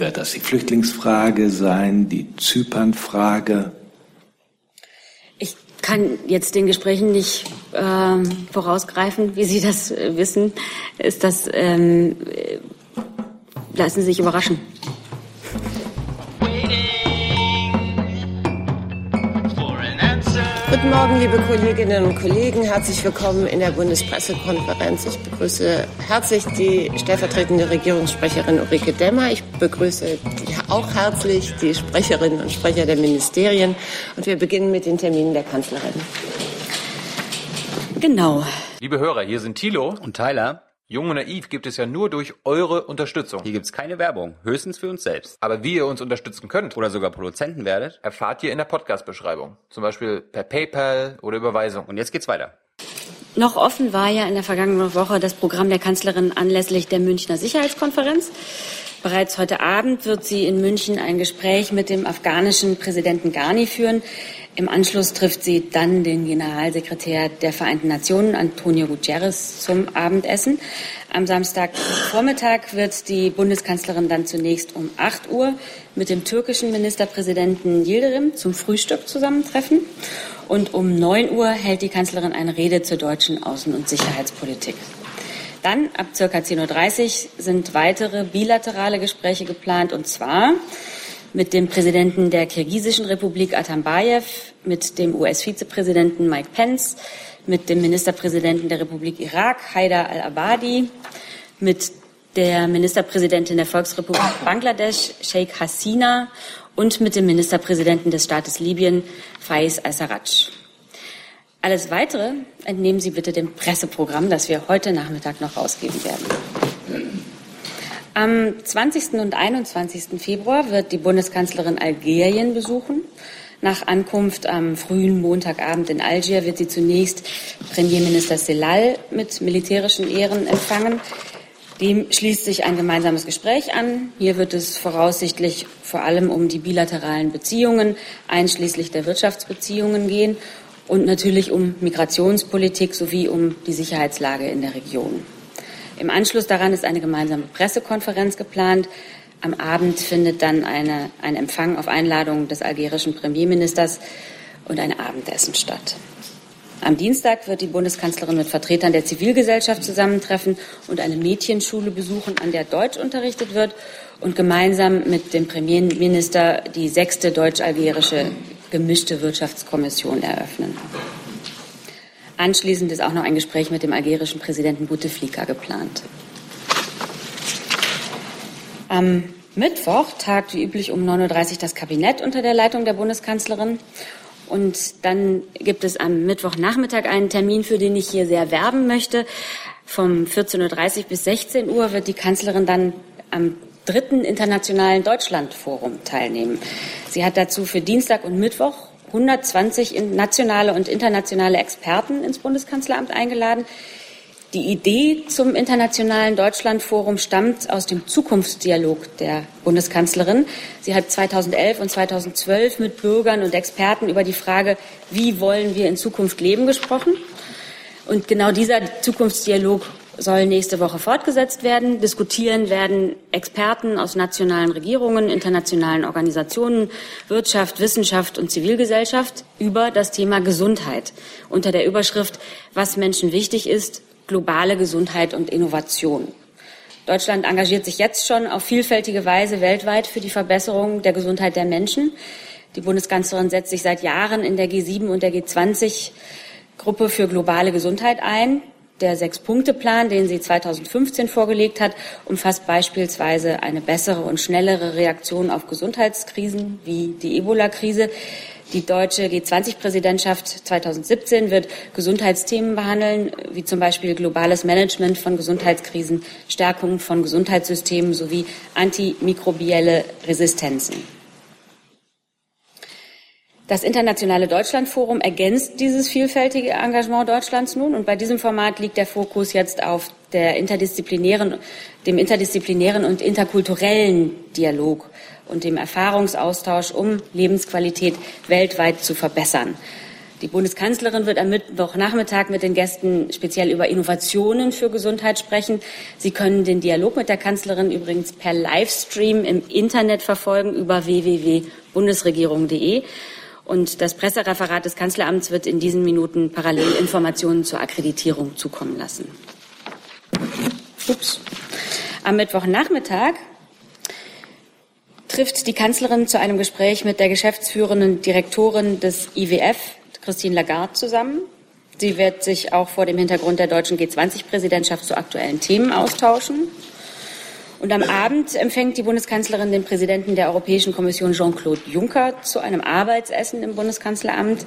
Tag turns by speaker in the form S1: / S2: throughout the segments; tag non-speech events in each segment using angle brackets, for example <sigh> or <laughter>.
S1: wird das die Flüchtlingsfrage sein, die Zypernfrage?
S2: Ich kann jetzt den Gesprächen nicht äh, vorausgreifen, wie Sie das äh, wissen. Ist das, ähm, äh, lassen Sie sich überraschen.
S3: Morgen, liebe Kolleginnen und Kollegen. Herzlich willkommen in der Bundespressekonferenz. Ich begrüße herzlich die stellvertretende Regierungssprecherin Ulrike Demmer. Ich begrüße auch herzlich die Sprecherinnen und Sprecher der Ministerien. Und wir beginnen mit den Terminen der Kanzlerin.
S2: Genau.
S4: Liebe Hörer, hier sind Thilo
S5: und Tyler.
S4: Jung und Naiv gibt es ja nur durch eure Unterstützung.
S5: Hier gibt es keine Werbung, höchstens für uns selbst.
S4: Aber wie ihr uns unterstützen könnt
S5: oder sogar Produzenten werdet,
S4: erfahrt ihr in der Podcast-Beschreibung. Zum Beispiel per PayPal oder Überweisung.
S5: Und jetzt geht's weiter.
S2: Noch offen war ja in der vergangenen Woche das Programm der Kanzlerin anlässlich der Münchner Sicherheitskonferenz. Bereits heute Abend wird sie in München ein Gespräch mit dem afghanischen Präsidenten Ghani führen. Im Anschluss trifft sie dann den Generalsekretär der Vereinten Nationen, Antonio Guterres, zum Abendessen. Am Samstagvormittag wird die Bundeskanzlerin dann zunächst um 8 Uhr mit dem türkischen Ministerpräsidenten Yildirim zum Frühstück zusammentreffen. Und um 9 Uhr hält die Kanzlerin eine Rede zur deutschen Außen- und Sicherheitspolitik. Dann ab ca. 10.30 Uhr sind weitere bilaterale Gespräche geplant, und zwar mit dem Präsidenten der Kirgisischen Republik Atambayev, mit dem US-Vizepräsidenten Mike Pence, mit dem Ministerpräsidenten der Republik Irak, Haider al-Abadi, mit der Ministerpräsidentin der Volksrepublik Bangladesch, Sheikh Hasina, und mit dem Ministerpräsidenten des Staates Libyen, Faiz al-Sarraj. Alles Weitere entnehmen Sie bitte dem Presseprogramm, das wir heute Nachmittag noch rausgeben werden. Am 20. und 21. Februar wird die Bundeskanzlerin Algerien besuchen. Nach Ankunft am frühen Montagabend in Algier wird sie zunächst Premierminister Selal mit militärischen Ehren empfangen. Dem schließt sich ein gemeinsames Gespräch an. Hier wird es voraussichtlich vor allem um die bilateralen Beziehungen, einschließlich der Wirtschaftsbeziehungen gehen und natürlich um Migrationspolitik sowie um die Sicherheitslage in der Region. Im Anschluss daran ist eine gemeinsame Pressekonferenz geplant. Am Abend findet dann eine, ein Empfang auf Einladung des algerischen Premierministers und ein Abendessen statt. Am Dienstag wird die Bundeskanzlerin mit Vertretern der Zivilgesellschaft zusammentreffen und eine Mädchenschule besuchen, an der Deutsch unterrichtet wird und gemeinsam mit dem Premierminister die sechste deutsch-algerische gemischte Wirtschaftskommission eröffnen. Anschließend ist auch noch ein Gespräch mit dem algerischen Präsidenten Bouteflika geplant. Am Mittwoch tagt wie üblich um 9.30 Uhr das Kabinett unter der Leitung der Bundeskanzlerin. Und dann gibt es am Mittwochnachmittag einen Termin, für den ich hier sehr werben möchte. Vom 14.30 Uhr bis 16 Uhr wird die Kanzlerin dann am dritten internationalen Deutschlandforum teilnehmen. Sie hat dazu für Dienstag und Mittwoch 120 nationale und internationale Experten ins Bundeskanzleramt eingeladen. Die Idee zum Internationalen Deutschlandforum stammt aus dem Zukunftsdialog der Bundeskanzlerin. Sie hat 2011 und 2012 mit Bürgern und Experten über die Frage, wie wollen wir in Zukunft leben, gesprochen. Und genau dieser Zukunftsdialog soll nächste Woche fortgesetzt werden. Diskutieren werden Experten aus nationalen Regierungen, internationalen Organisationen, Wirtschaft, Wissenschaft und Zivilgesellschaft über das Thema Gesundheit unter der Überschrift Was Menschen wichtig ist, globale Gesundheit und Innovation. Deutschland engagiert sich jetzt schon auf vielfältige Weise weltweit für die Verbesserung der Gesundheit der Menschen. Die Bundeskanzlerin setzt sich seit Jahren in der G7 und der G20 Gruppe für globale Gesundheit ein. Der Sechs-Punkte-Plan, den sie 2015 vorgelegt hat, umfasst beispielsweise eine bessere und schnellere Reaktion auf Gesundheitskrisen wie die Ebola-Krise. Die deutsche G20-Präsidentschaft 2017 wird Gesundheitsthemen behandeln, wie zum Beispiel globales Management von Gesundheitskrisen, Stärkung von Gesundheitssystemen sowie antimikrobielle Resistenzen. Das Internationale Deutschlandforum ergänzt dieses vielfältige Engagement Deutschlands nun und bei diesem Format liegt der Fokus jetzt auf der interdisziplinären, dem interdisziplinären und interkulturellen Dialog und dem Erfahrungsaustausch, um Lebensqualität weltweit zu verbessern. Die Bundeskanzlerin wird am Mittwochnachmittag mit den Gästen speziell über Innovationen für Gesundheit sprechen. Sie können den Dialog mit der Kanzlerin übrigens per Livestream im Internet verfolgen über www.bundesregierung.de. Und das Pressereferat des Kanzleramts wird in diesen Minuten parallel Informationen zur Akkreditierung zukommen lassen. Ups. Am Mittwochnachmittag trifft die Kanzlerin zu einem Gespräch mit der geschäftsführenden Direktorin des IWF, Christine Lagarde, zusammen. Sie wird sich auch vor dem Hintergrund der deutschen G20-Präsidentschaft zu aktuellen Themen austauschen. Und am Abend empfängt die Bundeskanzlerin den Präsidenten der Europäischen Kommission Jean-Claude Juncker zu einem Arbeitsessen im Bundeskanzleramt.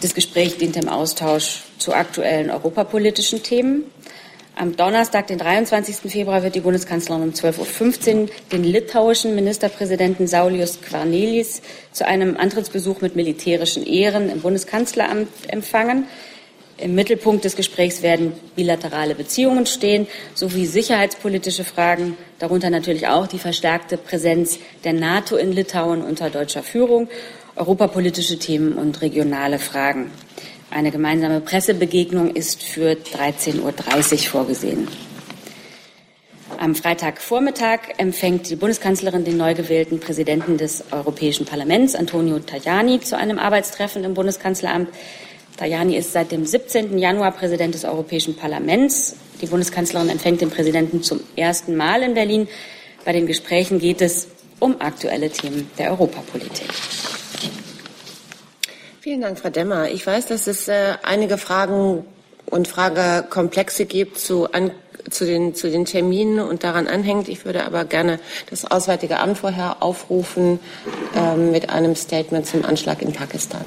S2: Das Gespräch dient dem Austausch zu aktuellen europapolitischen Themen. Am Donnerstag, den 23. Februar, wird die Bundeskanzlerin um 12.15 Uhr den litauischen Ministerpräsidenten Saulius Quarnelis zu einem Antrittsbesuch mit militärischen Ehren im Bundeskanzleramt empfangen. Im Mittelpunkt des Gesprächs werden bilaterale Beziehungen stehen sowie sicherheitspolitische Fragen, darunter natürlich auch die verstärkte Präsenz der NATO in Litauen unter deutscher Führung, europapolitische Themen und regionale Fragen. Eine gemeinsame Pressebegegnung ist für 13.30 Uhr vorgesehen. Am Freitagvormittag empfängt die Bundeskanzlerin den neu gewählten Präsidenten des Europäischen Parlaments, Antonio Tajani, zu einem Arbeitstreffen im Bundeskanzleramt. Tajani ist seit dem 17. Januar Präsident des Europäischen Parlaments. Die Bundeskanzlerin empfängt den Präsidenten zum ersten Mal in Berlin. Bei den Gesprächen geht es um aktuelle Themen der Europapolitik.
S3: Vielen Dank, Frau Demmer. Ich weiß, dass es äh, einige Fragen und Fragekomplexe gibt zu, an, zu, den, zu den Terminen und daran anhängt. Ich würde aber gerne das Auswärtige Amt vorher aufrufen äh, mit einem Statement zum Anschlag in Pakistan.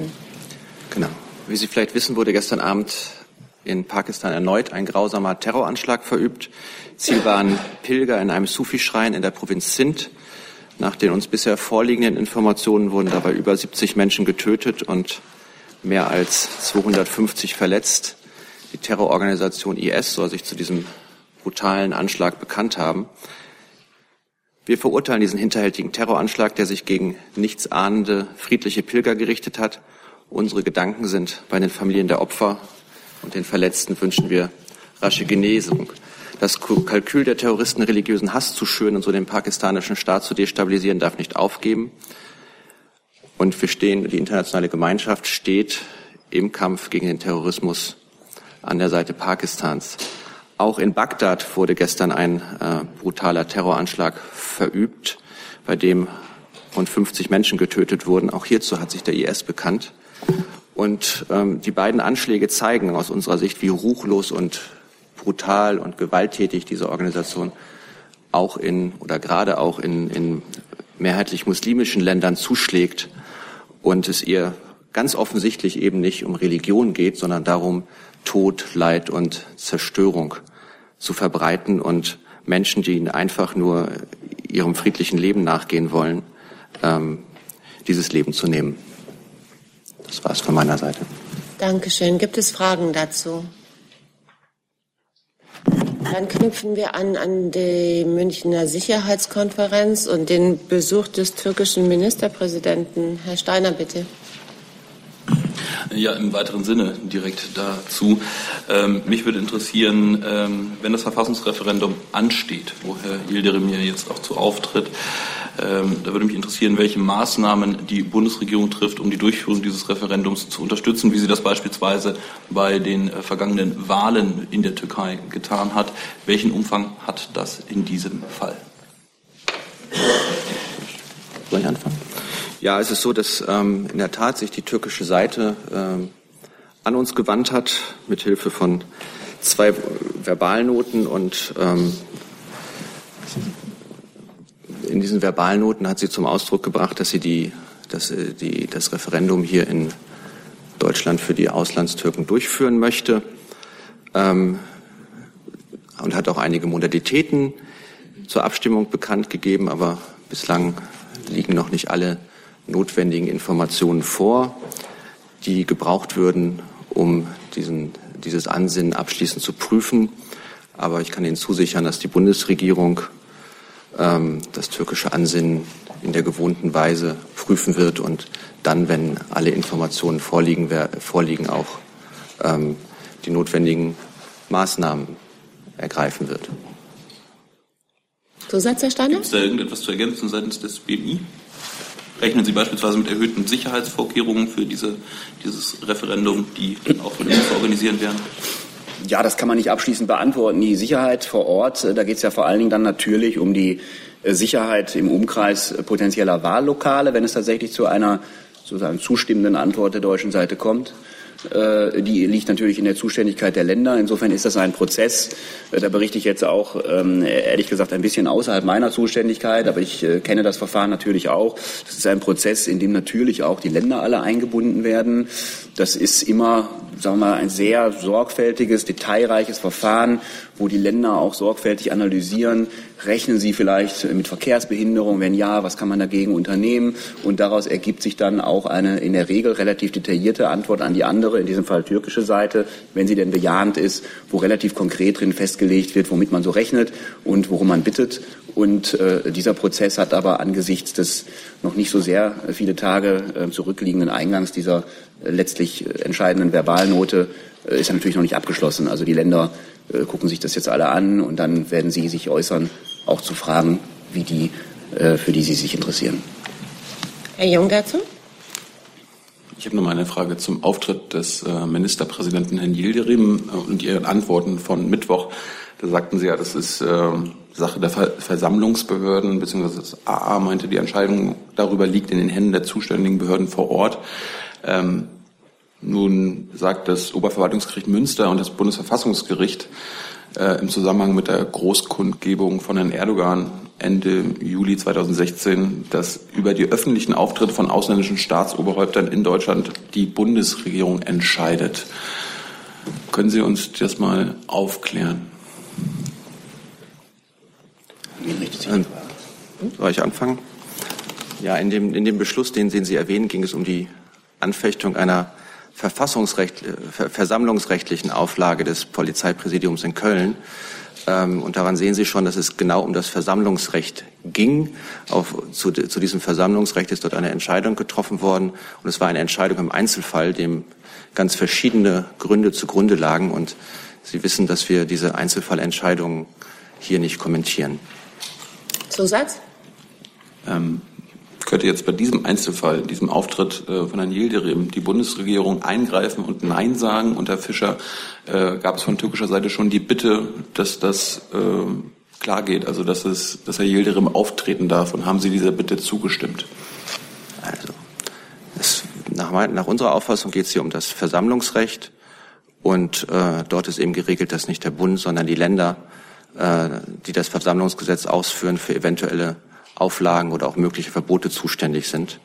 S6: Genau. Wie Sie vielleicht wissen, wurde gestern Abend in Pakistan erneut ein grausamer Terroranschlag verübt. Ziel waren Pilger in einem Sufi-Schrein in der Provinz Sindh. Nach den uns bisher vorliegenden Informationen wurden dabei über 70 Menschen getötet und mehr als 250 verletzt. Die Terrororganisation IS soll sich zu diesem brutalen Anschlag bekannt haben. Wir verurteilen diesen hinterhältigen Terroranschlag, der sich gegen nichtsahnende friedliche Pilger gerichtet hat. Unsere Gedanken sind bei den Familien der Opfer und den Verletzten wünschen wir rasche Genesung. Das Kalkül der Terroristen, religiösen Hass zu schüren und so den pakistanischen Staat zu destabilisieren, darf nicht aufgeben. Und wir stehen, die internationale Gemeinschaft steht im Kampf gegen den Terrorismus an der Seite Pakistans. Auch in Bagdad wurde gestern ein äh, brutaler Terroranschlag verübt, bei dem rund 50 Menschen getötet wurden. Auch hierzu hat sich der IS bekannt. Und ähm, die beiden Anschläge zeigen aus unserer Sicht, wie ruchlos und brutal und gewalttätig diese Organisation auch in oder gerade auch in, in mehrheitlich muslimischen Ländern zuschlägt und es ihr ganz offensichtlich eben nicht um Religion geht, sondern darum, Tod, Leid und Zerstörung zu verbreiten und Menschen, die ihnen einfach nur ihrem friedlichen Leben nachgehen wollen, ähm, dieses Leben zu nehmen. Das war es von meiner Seite.
S3: Dankeschön. Gibt es Fragen dazu? Dann knüpfen wir an an die Münchner Sicherheitskonferenz und den Besuch des türkischen Ministerpräsidenten. Herr Steiner, bitte.
S7: Ja, im weiteren Sinne direkt dazu. Ähm, mich würde interessieren, ähm, wenn das Verfassungsreferendum ansteht, wo Herr Yildirim ja jetzt auch zu auftritt, ähm, da würde mich interessieren, welche Maßnahmen die Bundesregierung trifft, um die Durchführung dieses Referendums zu unterstützen, wie sie das beispielsweise bei den äh, vergangenen Wahlen in der Türkei getan hat. Welchen Umfang hat das in diesem Fall?
S6: Soll ich anfangen? Ja, es ist so, dass ähm, in der Tat sich die türkische Seite ähm, an uns gewandt hat, mit Hilfe von zwei Verbalnoten und ähm, in diesen Verbalnoten hat sie zum Ausdruck gebracht, dass sie die, dass, äh, die, das Referendum hier in Deutschland für die Auslandstürken durchführen möchte ähm, und hat auch einige Modalitäten zur Abstimmung bekannt gegeben, aber bislang liegen noch nicht alle notwendigen Informationen vor, die gebraucht würden, um diesen, dieses Ansinnen abschließend zu prüfen. Aber ich kann Ihnen zusichern, dass die Bundesregierung das türkische Ansinnen in der gewohnten Weise prüfen wird und dann, wenn alle Informationen vorliegen, vorliegen auch ähm, die notwendigen Maßnahmen ergreifen wird.
S3: Zusatz, Herr Steiner?
S7: Gibt es da irgendetwas zu ergänzen seitens des BMI? Rechnen Sie beispielsweise mit erhöhten Sicherheitsvorkehrungen für diese, dieses Referendum, die dann auch von uns zu organisieren werden?
S8: Ja, das kann man nicht abschließend beantworten. Die Sicherheit vor Ort, äh, da geht es ja vor allen Dingen dann natürlich um die äh, Sicherheit im Umkreis äh, potenzieller Wahllokale, wenn es tatsächlich zu einer sozusagen zustimmenden Antwort der deutschen Seite kommt. Äh, die liegt natürlich in der Zuständigkeit der Länder. Insofern ist das ein Prozess. Äh, da berichte ich jetzt auch, ähm, ehrlich gesagt, ein bisschen außerhalb meiner Zuständigkeit, aber ich äh, kenne das Verfahren natürlich auch. Das ist ein Prozess, in dem natürlich auch die Länder alle eingebunden werden. Das ist immer, sagen wir mal, ein sehr sorgfältiges, detailreiches Verfahren, wo die Länder auch sorgfältig analysieren, rechnen sie vielleicht mit Verkehrsbehinderung, wenn ja, was kann man dagegen unternehmen? Und daraus ergibt sich dann auch eine in der Regel relativ detaillierte Antwort an die andere, in diesem Fall türkische Seite, wenn sie denn bejahend ist, wo relativ konkret drin festgelegt wird, womit man so rechnet und worum man bittet. Und äh, dieser Prozess hat aber angesichts des noch nicht so sehr viele Tage äh, zurückliegenden Eingangs dieser äh, letztlich entscheidenden Verbalnote äh, ist natürlich noch nicht abgeschlossen. Also die Länder äh, gucken sich das jetzt alle an und dann werden sie sich äußern, auch zu Fragen, wie die, äh, für die sie sich interessieren.
S3: Herr Jung dazu?
S7: Ich habe noch mal eine Frage zum Auftritt des äh, Ministerpräsidenten Herrn Yildirim und Ihren Antworten von Mittwoch. Da sagten Sie ja, das ist äh, Sache der Ver Versammlungsbehörden, beziehungsweise das AA meinte, die Entscheidung darüber liegt in den Händen der zuständigen Behörden vor Ort. Ähm, nun sagt das Oberverwaltungsgericht Münster und das Bundesverfassungsgericht äh, im Zusammenhang mit der Großkundgebung von Herrn Erdogan Ende Juli 2016, dass über die öffentlichen Auftritte von ausländischen Staatsoberhäuptern in Deutschland die Bundesregierung entscheidet. Können Sie uns das mal aufklären?
S6: Soll ich anfangen? Ja, in dem, in dem Beschluss, den, den Sie erwähnen, ging es um die Anfechtung einer Verfassungsrecht, äh, versammlungsrechtlichen Auflage des Polizeipräsidiums in Köln. Ähm, und daran sehen Sie schon, dass es genau um das Versammlungsrecht ging. Auf, zu, zu diesem Versammlungsrecht ist dort eine Entscheidung getroffen worden. Und es war eine Entscheidung im Einzelfall, dem ganz verschiedene Gründe zugrunde lagen. Und Sie wissen, dass wir diese Einzelfallentscheidungen hier nicht kommentieren.
S3: Zusatz?
S7: Ähm, könnte jetzt bei diesem Einzelfall, diesem Auftritt äh, von Herrn Yildirim, die Bundesregierung eingreifen und Nein sagen? Und Herr Fischer, äh, gab es von türkischer Seite schon die Bitte, dass das äh, klar geht, also dass, es, dass Herr Yildirim auftreten darf? Und haben Sie dieser Bitte zugestimmt?
S6: Also, es, nach, nach unserer Auffassung geht es hier um das Versammlungsrecht. Und äh, dort ist eben geregelt, dass nicht der Bund, sondern die Länder, äh, die das Versammlungsgesetz ausführen, für eventuelle Auflagen oder auch mögliche Verbote zuständig sind.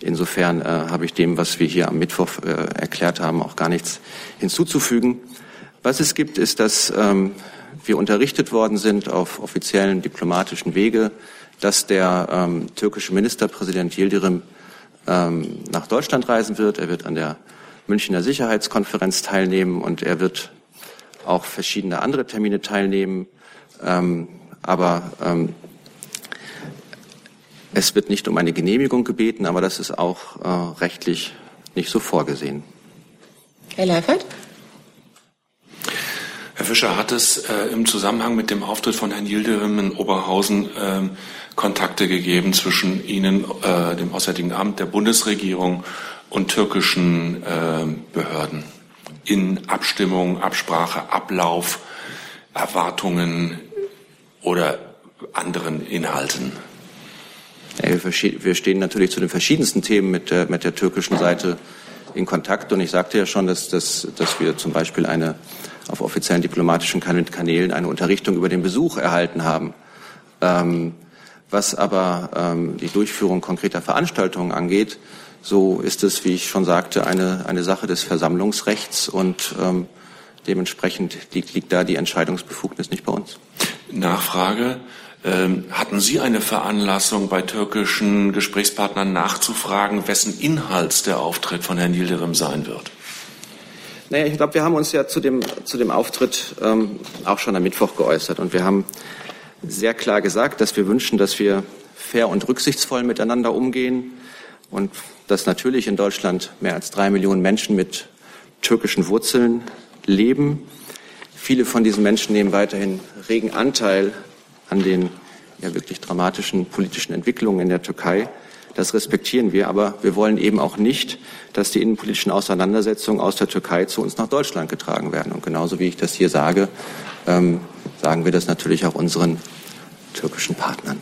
S6: Insofern äh, habe ich dem, was wir hier am Mittwoch äh, erklärt haben, auch gar nichts hinzuzufügen. Was es gibt, ist, dass ähm, wir unterrichtet worden sind auf offiziellen diplomatischen Wege, dass der ähm, türkische Ministerpräsident Yildirim ähm, nach Deutschland reisen wird. Er wird an der Münchner Sicherheitskonferenz teilnehmen und er wird auch verschiedene andere Termine teilnehmen. Ähm, aber ähm, es wird nicht um eine Genehmigung gebeten, aber das ist auch äh, rechtlich nicht so vorgesehen.
S3: Herr Leifert?
S9: Herr Fischer, hat es äh, im Zusammenhang mit dem Auftritt von Herrn Yildirim in Oberhausen äh, Kontakte gegeben zwischen Ihnen, äh, dem Auswärtigen Amt, der Bundesregierung und türkischen äh, Behörden in Abstimmung, Absprache, Ablauf, Erwartungen oder anderen Inhalten?
S6: Wir stehen natürlich zu den verschiedensten Themen mit der, mit der türkischen Seite in Kontakt. Und ich sagte ja schon, dass, dass, dass wir zum Beispiel eine, auf offiziellen diplomatischen Kanälen eine Unterrichtung über den Besuch erhalten haben. Ähm, was aber ähm, die Durchführung konkreter Veranstaltungen angeht, so ist es, wie ich schon sagte, eine, eine Sache des Versammlungsrechts und ähm, dementsprechend liegt, liegt da die Entscheidungsbefugnis nicht bei uns.
S9: Nachfrage. Ähm, hatten Sie eine Veranlassung, bei türkischen Gesprächspartnern nachzufragen, wessen Inhalts der Auftritt von Herrn Yildirim sein wird?
S6: Naja, ich glaube, wir haben uns ja zu dem, zu dem Auftritt ähm, auch schon am Mittwoch geäußert. Und wir haben sehr klar gesagt, dass wir wünschen, dass wir fair und rücksichtsvoll miteinander umgehen. und dass natürlich in Deutschland mehr als drei Millionen Menschen mit türkischen Wurzeln leben. Viele von diesen Menschen nehmen weiterhin regen Anteil an den ja wirklich dramatischen politischen Entwicklungen in der Türkei. Das respektieren wir, aber wir wollen eben auch nicht, dass die innenpolitischen Auseinandersetzungen aus der Türkei zu uns nach Deutschland getragen werden. Und genauso wie ich das hier sage, ähm, sagen wir das natürlich auch unseren türkischen Partnern.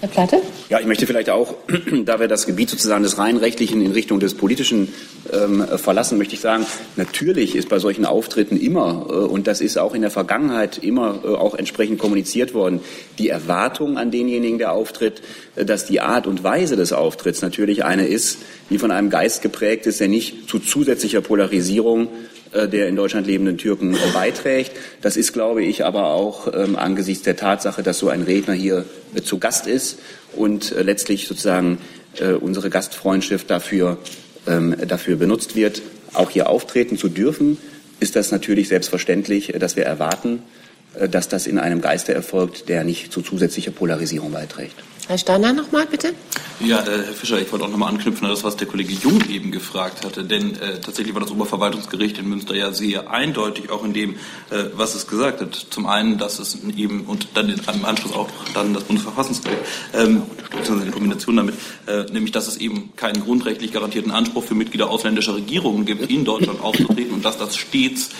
S2: Herr Platte?
S8: Ja, ich möchte vielleicht auch, <clears throat> da wir das Gebiet sozusagen des rein rechtlichen in Richtung des politischen ähm, verlassen, möchte ich sagen, natürlich ist bei solchen Auftritten immer, äh, und das ist auch in der Vergangenheit immer äh, auch entsprechend kommuniziert worden, die Erwartung an denjenigen, der auftritt, äh, dass die Art und Weise des Auftritts natürlich eine ist, die von einem Geist geprägt ist, der nicht zu zusätzlicher Polarisierung der in Deutschland lebenden Türken äh, beiträgt. Das ist, glaube ich, aber auch ähm, angesichts der Tatsache, dass so ein Redner hier äh, zu Gast ist und äh, letztlich sozusagen äh, unsere Gastfreundschaft dafür, ähm, dafür benutzt wird, auch hier auftreten zu dürfen, ist das natürlich selbstverständlich, äh, dass wir erwarten, dass das in einem Geiste erfolgt, der nicht zu zusätzlicher Polarisierung beiträgt.
S3: Herr Steiner noch mal, bitte.
S7: Ja, äh, Herr Fischer, ich wollte auch noch mal anknüpfen an das, was der Kollege Jung eben gefragt hatte. Denn äh, tatsächlich war das Oberverwaltungsgericht in Münster ja sehr eindeutig, auch in dem, äh, was es gesagt hat. Zum einen, dass es eben und dann im Anschluss auch dann das Bundesverfassungsgericht, ähm, in Kombination damit, äh, nämlich, dass es eben keinen grundrechtlich garantierten Anspruch für Mitglieder ausländischer Regierungen gibt, in Deutschland aufzutreten und dass das stets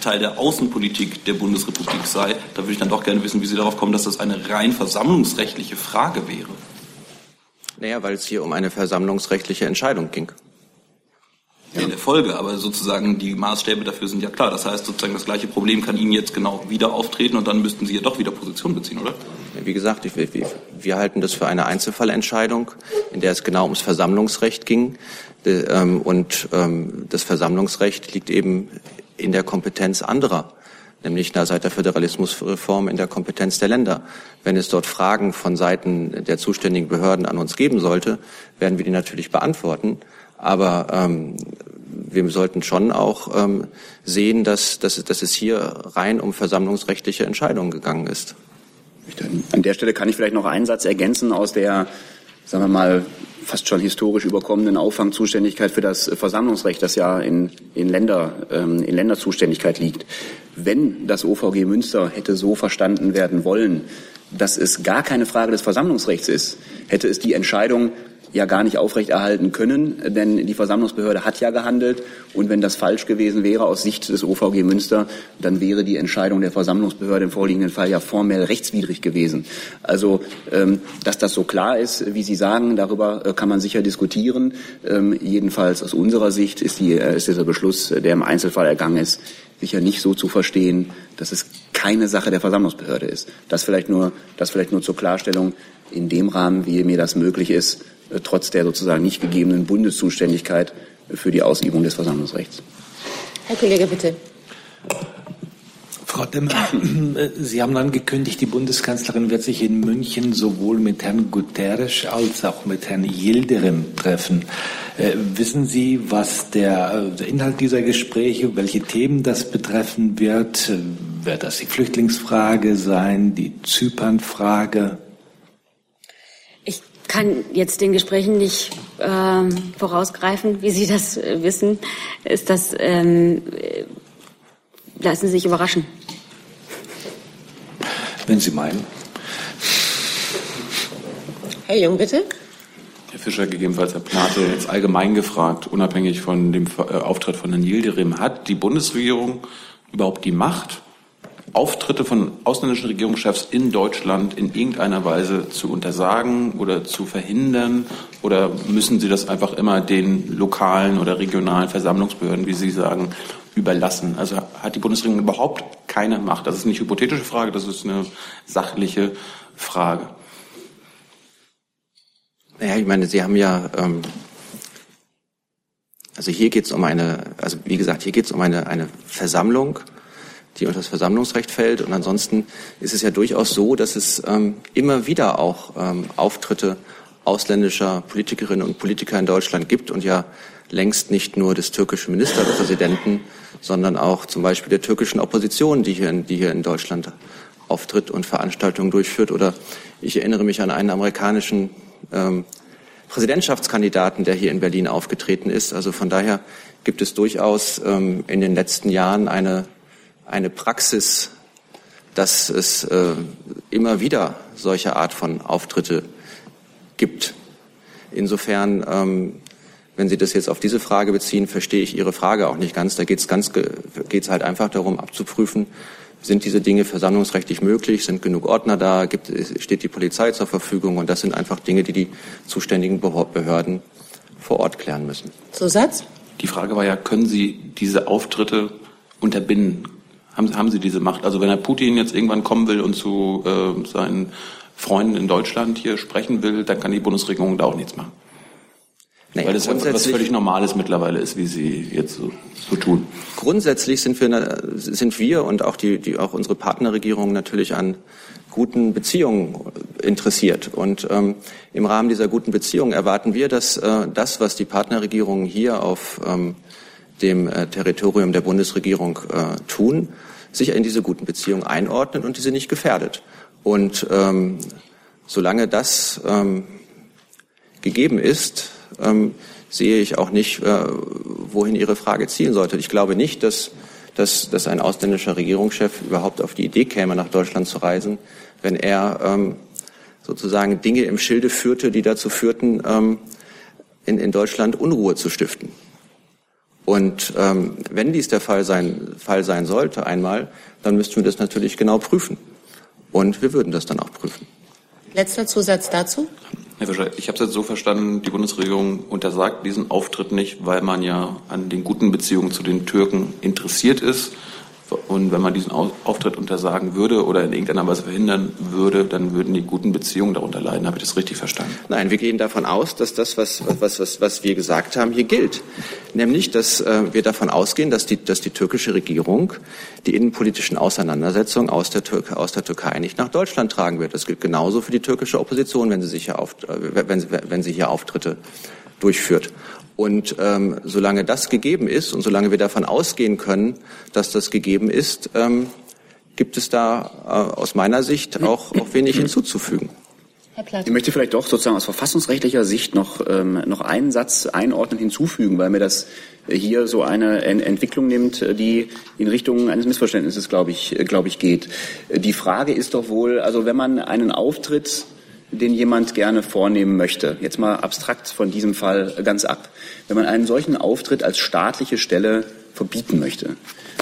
S7: Teil der Außenpolitik der Bundesrepublik sei. Da würde ich dann doch gerne wissen, wie Sie darauf kommen, dass das eine rein versammlungsrechtliche Frage wäre?
S6: Naja, weil es hier um eine versammlungsrechtliche Entscheidung ging.
S7: Ja. In der Folge, aber sozusagen die Maßstäbe dafür sind ja klar. Das heißt, sozusagen das gleiche Problem kann Ihnen jetzt genau wieder auftreten und dann müssten Sie ja doch wieder Position beziehen, oder?
S6: Wie gesagt, ich, wir, wir halten das für eine Einzelfallentscheidung, in der es genau ums Versammlungsrecht ging. Ähm, und ähm, das Versammlungsrecht liegt eben in der Kompetenz anderer nämlich seit der Föderalismusreform in der Kompetenz der Länder. Wenn es dort Fragen von Seiten der zuständigen Behörden an uns geben sollte, werden wir die natürlich beantworten. Aber ähm, wir sollten schon auch ähm, sehen, dass, dass, dass es hier rein um versammlungsrechtliche Entscheidungen gegangen ist.
S8: An der Stelle kann ich vielleicht noch einen Satz ergänzen aus der, sagen wir mal, fast schon historisch überkommenen Auffangzuständigkeit für das Versammlungsrecht, das ja in, in, Länder, ähm, in Länderzuständigkeit liegt. Wenn das OVG Münster hätte so verstanden werden wollen, dass es gar keine Frage des Versammlungsrechts ist, hätte es die Entscheidung ja gar nicht aufrechterhalten können, denn die Versammlungsbehörde hat ja gehandelt. Und wenn das falsch gewesen wäre aus Sicht des OVG Münster, dann wäre die Entscheidung der Versammlungsbehörde im vorliegenden Fall ja formell rechtswidrig gewesen. Also, ähm, dass das so klar ist, wie Sie sagen, darüber äh, kann man sicher diskutieren. Ähm, jedenfalls aus unserer Sicht ist, die, äh, ist dieser Beschluss, der im Einzelfall ergangen ist, sicher nicht so zu verstehen, dass es keine Sache der Versammlungsbehörde ist. Das vielleicht nur, das vielleicht nur zur Klarstellung in dem Rahmen, wie mir das möglich ist, äh, trotz der sozusagen nicht gegebenen Bundeszuständigkeit für die Ausübung des Versammlungsrechts.
S3: Herr Kollege, bitte.
S1: Frau Demmer, <clears throat> Sie haben angekündigt, die Bundeskanzlerin wird sich in München sowohl mit Herrn Guterres als auch mit Herrn Yildirim treffen. Äh, wissen Sie, was der, der, Inhalt dieser Gespräche, welche Themen das betreffen wird? Wird das die Flüchtlingsfrage sein, die Zypernfrage?
S2: Kann jetzt den Gesprächen nicht ähm, vorausgreifen, wie Sie das äh, wissen. Ist das, ähm, äh, lassen Sie sich überraschen.
S1: Wenn Sie meinen.
S3: Herr Jung, bitte.
S9: Herr Fischer, gegebenenfalls Herr Plate, jetzt allgemein gefragt, unabhängig von dem äh, Auftritt von Herrn Yildirim, hat die Bundesregierung überhaupt die Macht, Auftritte von ausländischen Regierungschefs in Deutschland in irgendeiner Weise zu untersagen oder zu verhindern? Oder müssen Sie das einfach immer den lokalen oder regionalen Versammlungsbehörden, wie Sie sagen, überlassen? Also hat die Bundesregierung überhaupt keine Macht? Das ist nicht hypothetische Frage, das ist eine sachliche Frage.
S6: Naja, ich meine, Sie haben ja, ähm, also hier geht es um eine, also wie gesagt, hier geht es um eine, eine Versammlung die unter das Versammlungsrecht fällt. Und ansonsten ist es ja durchaus so, dass es ähm, immer wieder auch ähm, Auftritte ausländischer Politikerinnen und Politiker in Deutschland gibt und ja längst nicht nur des türkischen Ministerpräsidenten, sondern auch zum Beispiel der türkischen Opposition, die hier in, die hier in Deutschland auftritt und Veranstaltungen durchführt. Oder ich erinnere mich an einen amerikanischen ähm, Präsidentschaftskandidaten, der hier in Berlin aufgetreten ist. Also von daher gibt es durchaus ähm, in den letzten Jahren eine, eine Praxis, dass es äh, immer wieder solche Art von Auftritte gibt. Insofern, ähm, wenn Sie das jetzt auf diese Frage beziehen, verstehe ich Ihre Frage auch nicht ganz. Da geht es ganz, geht's halt einfach darum, abzuprüfen, sind diese Dinge versammlungsrechtlich möglich? Sind genug Ordner da? Gibt, steht die Polizei zur Verfügung? Und das sind einfach Dinge, die die zuständigen Behörden vor Ort klären müssen.
S3: Zusatz?
S7: Die Frage war ja, können Sie diese Auftritte unterbinden? Haben, haben Sie diese Macht? Also wenn Herr Putin jetzt irgendwann kommen will und zu äh, seinen Freunden in Deutschland hier sprechen will, dann kann die Bundesregierung da auch nichts machen. Nee, Weil das was völlig Normales mittlerweile ist, wie Sie jetzt so, so tun.
S6: Grundsätzlich sind wir, sind wir und auch, die, die, auch unsere Partnerregierung natürlich an guten Beziehungen interessiert. Und ähm, im Rahmen dieser guten Beziehungen erwarten wir, dass äh, das, was die Partnerregierungen hier auf ähm, dem äh, Territorium der Bundesregierung äh, tun, sich in diese guten Beziehungen einordnet und diese nicht gefährdet. Und ähm, solange das ähm, gegeben ist, ähm, sehe ich auch nicht, äh, wohin Ihre Frage zielen sollte. Ich glaube nicht, dass, dass, dass ein ausländischer Regierungschef überhaupt auf die Idee käme, nach Deutschland zu reisen, wenn er ähm, sozusagen Dinge im Schilde führte, die dazu führten, ähm, in, in Deutschland Unruhe zu stiften. Und ähm, wenn dies der Fall sein, Fall sein sollte einmal, dann müssten wir das natürlich genau prüfen. Und wir würden das dann auch prüfen.
S3: Letzter Zusatz dazu.
S7: Herr Fischer, ich habe es jetzt so verstanden, die Bundesregierung untersagt diesen Auftritt nicht, weil man ja an den guten Beziehungen zu den Türken interessiert ist und wenn man diesen Auftritt untersagen würde oder in irgendeiner Weise verhindern würde, dann würden die guten Beziehungen darunter leiden. Habe ich das richtig verstanden?
S6: Nein, wir gehen davon aus, dass das, was, was, was, was wir gesagt haben, hier gilt. Nämlich, dass äh, wir davon ausgehen, dass die, dass die türkische Regierung die innenpolitischen Auseinandersetzungen aus der, Türkei, aus der Türkei nicht nach Deutschland tragen wird. Das gilt genauso für die türkische Opposition, wenn sie, sich hier auf, äh, wenn, wenn sie hier Auftritte durchführt. Und ähm, solange das gegeben ist und solange wir davon ausgehen können, dass das gegeben ist, ähm, gibt es da äh, aus meiner Sicht auch, auch wenig hinzuzufügen.
S8: Ich möchte vielleicht doch sozusagen aus verfassungsrechtlicher Sicht noch, ähm, noch einen Satz einordnen hinzufügen, weil mir das hier so eine Entwicklung nimmt, die in Richtung eines Missverständnisses, glaube ich, glaube ich, geht. Die Frage ist doch wohl, also wenn man einen Auftritt den jemand gerne vornehmen möchte. Jetzt mal abstrakt von diesem Fall ganz ab. Wenn man einen solchen Auftritt als staatliche Stelle verbieten möchte,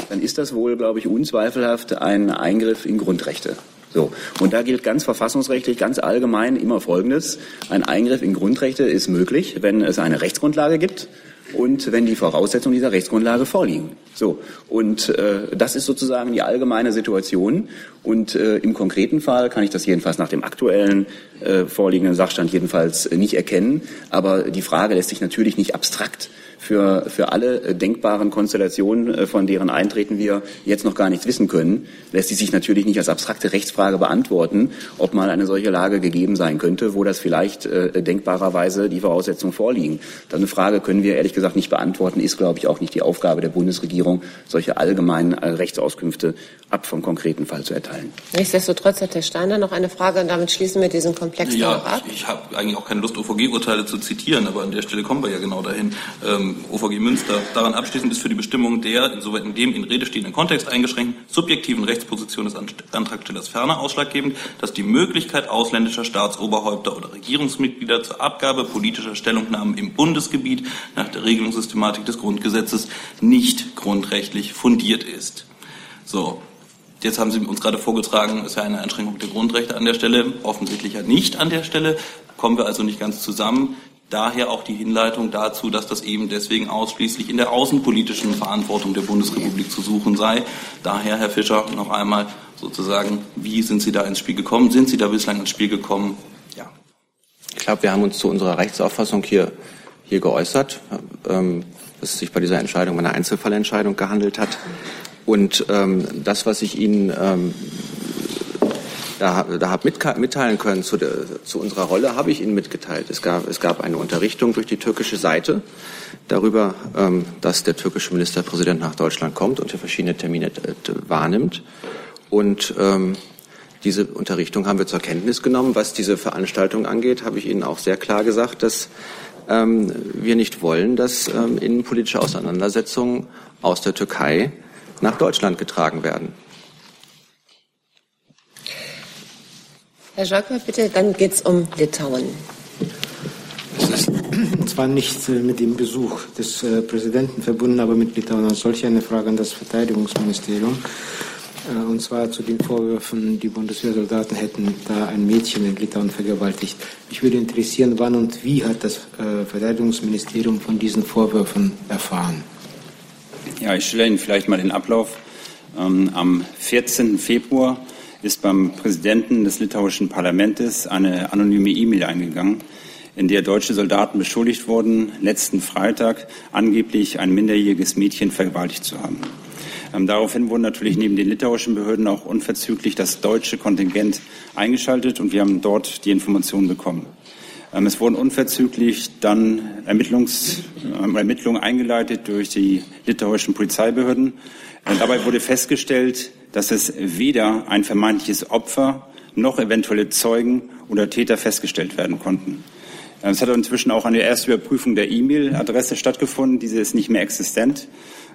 S8: dann ist das wohl, glaube ich, unzweifelhaft ein Eingriff in Grundrechte. So. Und da gilt ganz verfassungsrechtlich, ganz allgemein immer Folgendes. Ein Eingriff in Grundrechte ist möglich, wenn es eine Rechtsgrundlage gibt und wenn die Voraussetzungen dieser Rechtsgrundlage vorliegen. So und äh, das ist sozusagen die allgemeine Situation. Und äh, im konkreten Fall kann ich das jedenfalls nach dem aktuellen äh, vorliegenden Sachstand jedenfalls nicht erkennen. Aber die Frage lässt sich natürlich nicht abstrakt für, für alle äh, denkbaren Konstellationen, äh, von deren Eintreten wir jetzt noch gar nichts wissen können, lässt sie sich natürlich nicht als abstrakte Rechtsfrage beantworten, ob mal eine solche Lage gegeben sein könnte, wo das vielleicht äh, denkbarerweise die Voraussetzungen vorliegen. Dann eine Frage können wir ehrlich gesagt nicht beantworten, ist, glaube ich, auch nicht die Aufgabe der Bundesregierung, solche allgemeinen äh, Rechtsauskünfte ab vom konkreten Fall zu erteilen.
S3: Nichtsdestotrotz hat Herr Steiner noch eine Frage und damit schließen wir diesen Komplex
S7: ja, ab. Ich, ich habe eigentlich auch keine Lust, OVG-Urteile zu zitieren, aber an der Stelle kommen wir ja genau dahin. Ähm, OVG Münster. Daran abschließend ist für die Bestimmung der, insoweit in dem in Rede stehenden Kontext eingeschränkten, subjektiven Rechtsposition des Antragstellers ferner ausschlaggebend, dass die Möglichkeit ausländischer Staatsoberhäupter oder Regierungsmitglieder zur Abgabe politischer Stellungnahmen im Bundesgebiet nach der Regelungssystematik des Grundgesetzes nicht grundrechtlich fundiert ist. So, Jetzt haben Sie uns gerade vorgetragen, ist ja eine Einschränkung der Grundrechte an der Stelle, offensichtlich ja nicht an der Stelle. Kommen wir also nicht ganz zusammen. Daher auch die Hinleitung dazu, dass das eben deswegen ausschließlich in der außenpolitischen Verantwortung der Bundesrepublik zu suchen sei. Daher, Herr Fischer, noch einmal sozusagen, wie sind Sie da ins Spiel gekommen? Sind Sie da bislang ins Spiel gekommen?
S6: Ja. Ich glaube, wir haben uns zu unserer Rechtsauffassung hier, hier geäußert, ähm, dass es sich bei dieser Entscheidung um eine Einzelfallentscheidung gehandelt hat. Und ähm, das, was ich Ihnen ähm, da, da habe mitteilen können zu, der, zu unserer Rolle, habe ich Ihnen mitgeteilt. Es gab, es gab eine Unterrichtung durch die türkische Seite darüber, ähm, dass der türkische Ministerpräsident nach Deutschland kommt und hier verschiedene Termine äh, wahrnimmt. Und ähm, Diese Unterrichtung haben wir zur Kenntnis genommen. Was diese Veranstaltung angeht, habe ich Ihnen auch sehr klar gesagt, dass ähm, wir nicht wollen, dass ähm, innenpolitische Auseinandersetzungen aus der Türkei nach Deutschland getragen werden.
S3: Herr Jacques, bitte, dann geht es um Litauen.
S10: Es ist <clears throat> zwar nicht äh, mit dem Besuch des äh, Präsidenten verbunden, aber mit Litauen als solche eine Frage an das Verteidigungsministerium. Äh, und zwar zu den Vorwürfen, die Bundeswehrsoldaten hätten da ein Mädchen in Litauen vergewaltigt. Mich würde interessieren, wann und wie hat das Verteidigungsministerium von diesen Vorwürfen erfahren?
S11: Ja, ich stelle Ihnen vielleicht mal den Ablauf. Ähm, am 14. Februar ist beim Präsidenten des litauischen Parlaments eine anonyme E-Mail eingegangen, in der deutsche Soldaten beschuldigt wurden, letzten Freitag angeblich ein minderjähriges Mädchen vergewaltigt zu haben. Ähm, daraufhin wurden natürlich neben den litauischen Behörden auch unverzüglich das deutsche Kontingent eingeschaltet und wir haben dort die Informationen bekommen. Ähm, es wurden unverzüglich dann Ermittlungs, äh, Ermittlungen eingeleitet durch die litauischen Polizeibehörden. Äh, dabei wurde festgestellt, dass es weder ein vermeintliches Opfer noch eventuelle Zeugen oder Täter festgestellt werden konnten. Äh, es hat inzwischen auch eine erste Überprüfung der E-Mail-Adresse stattgefunden. Diese ist nicht mehr existent.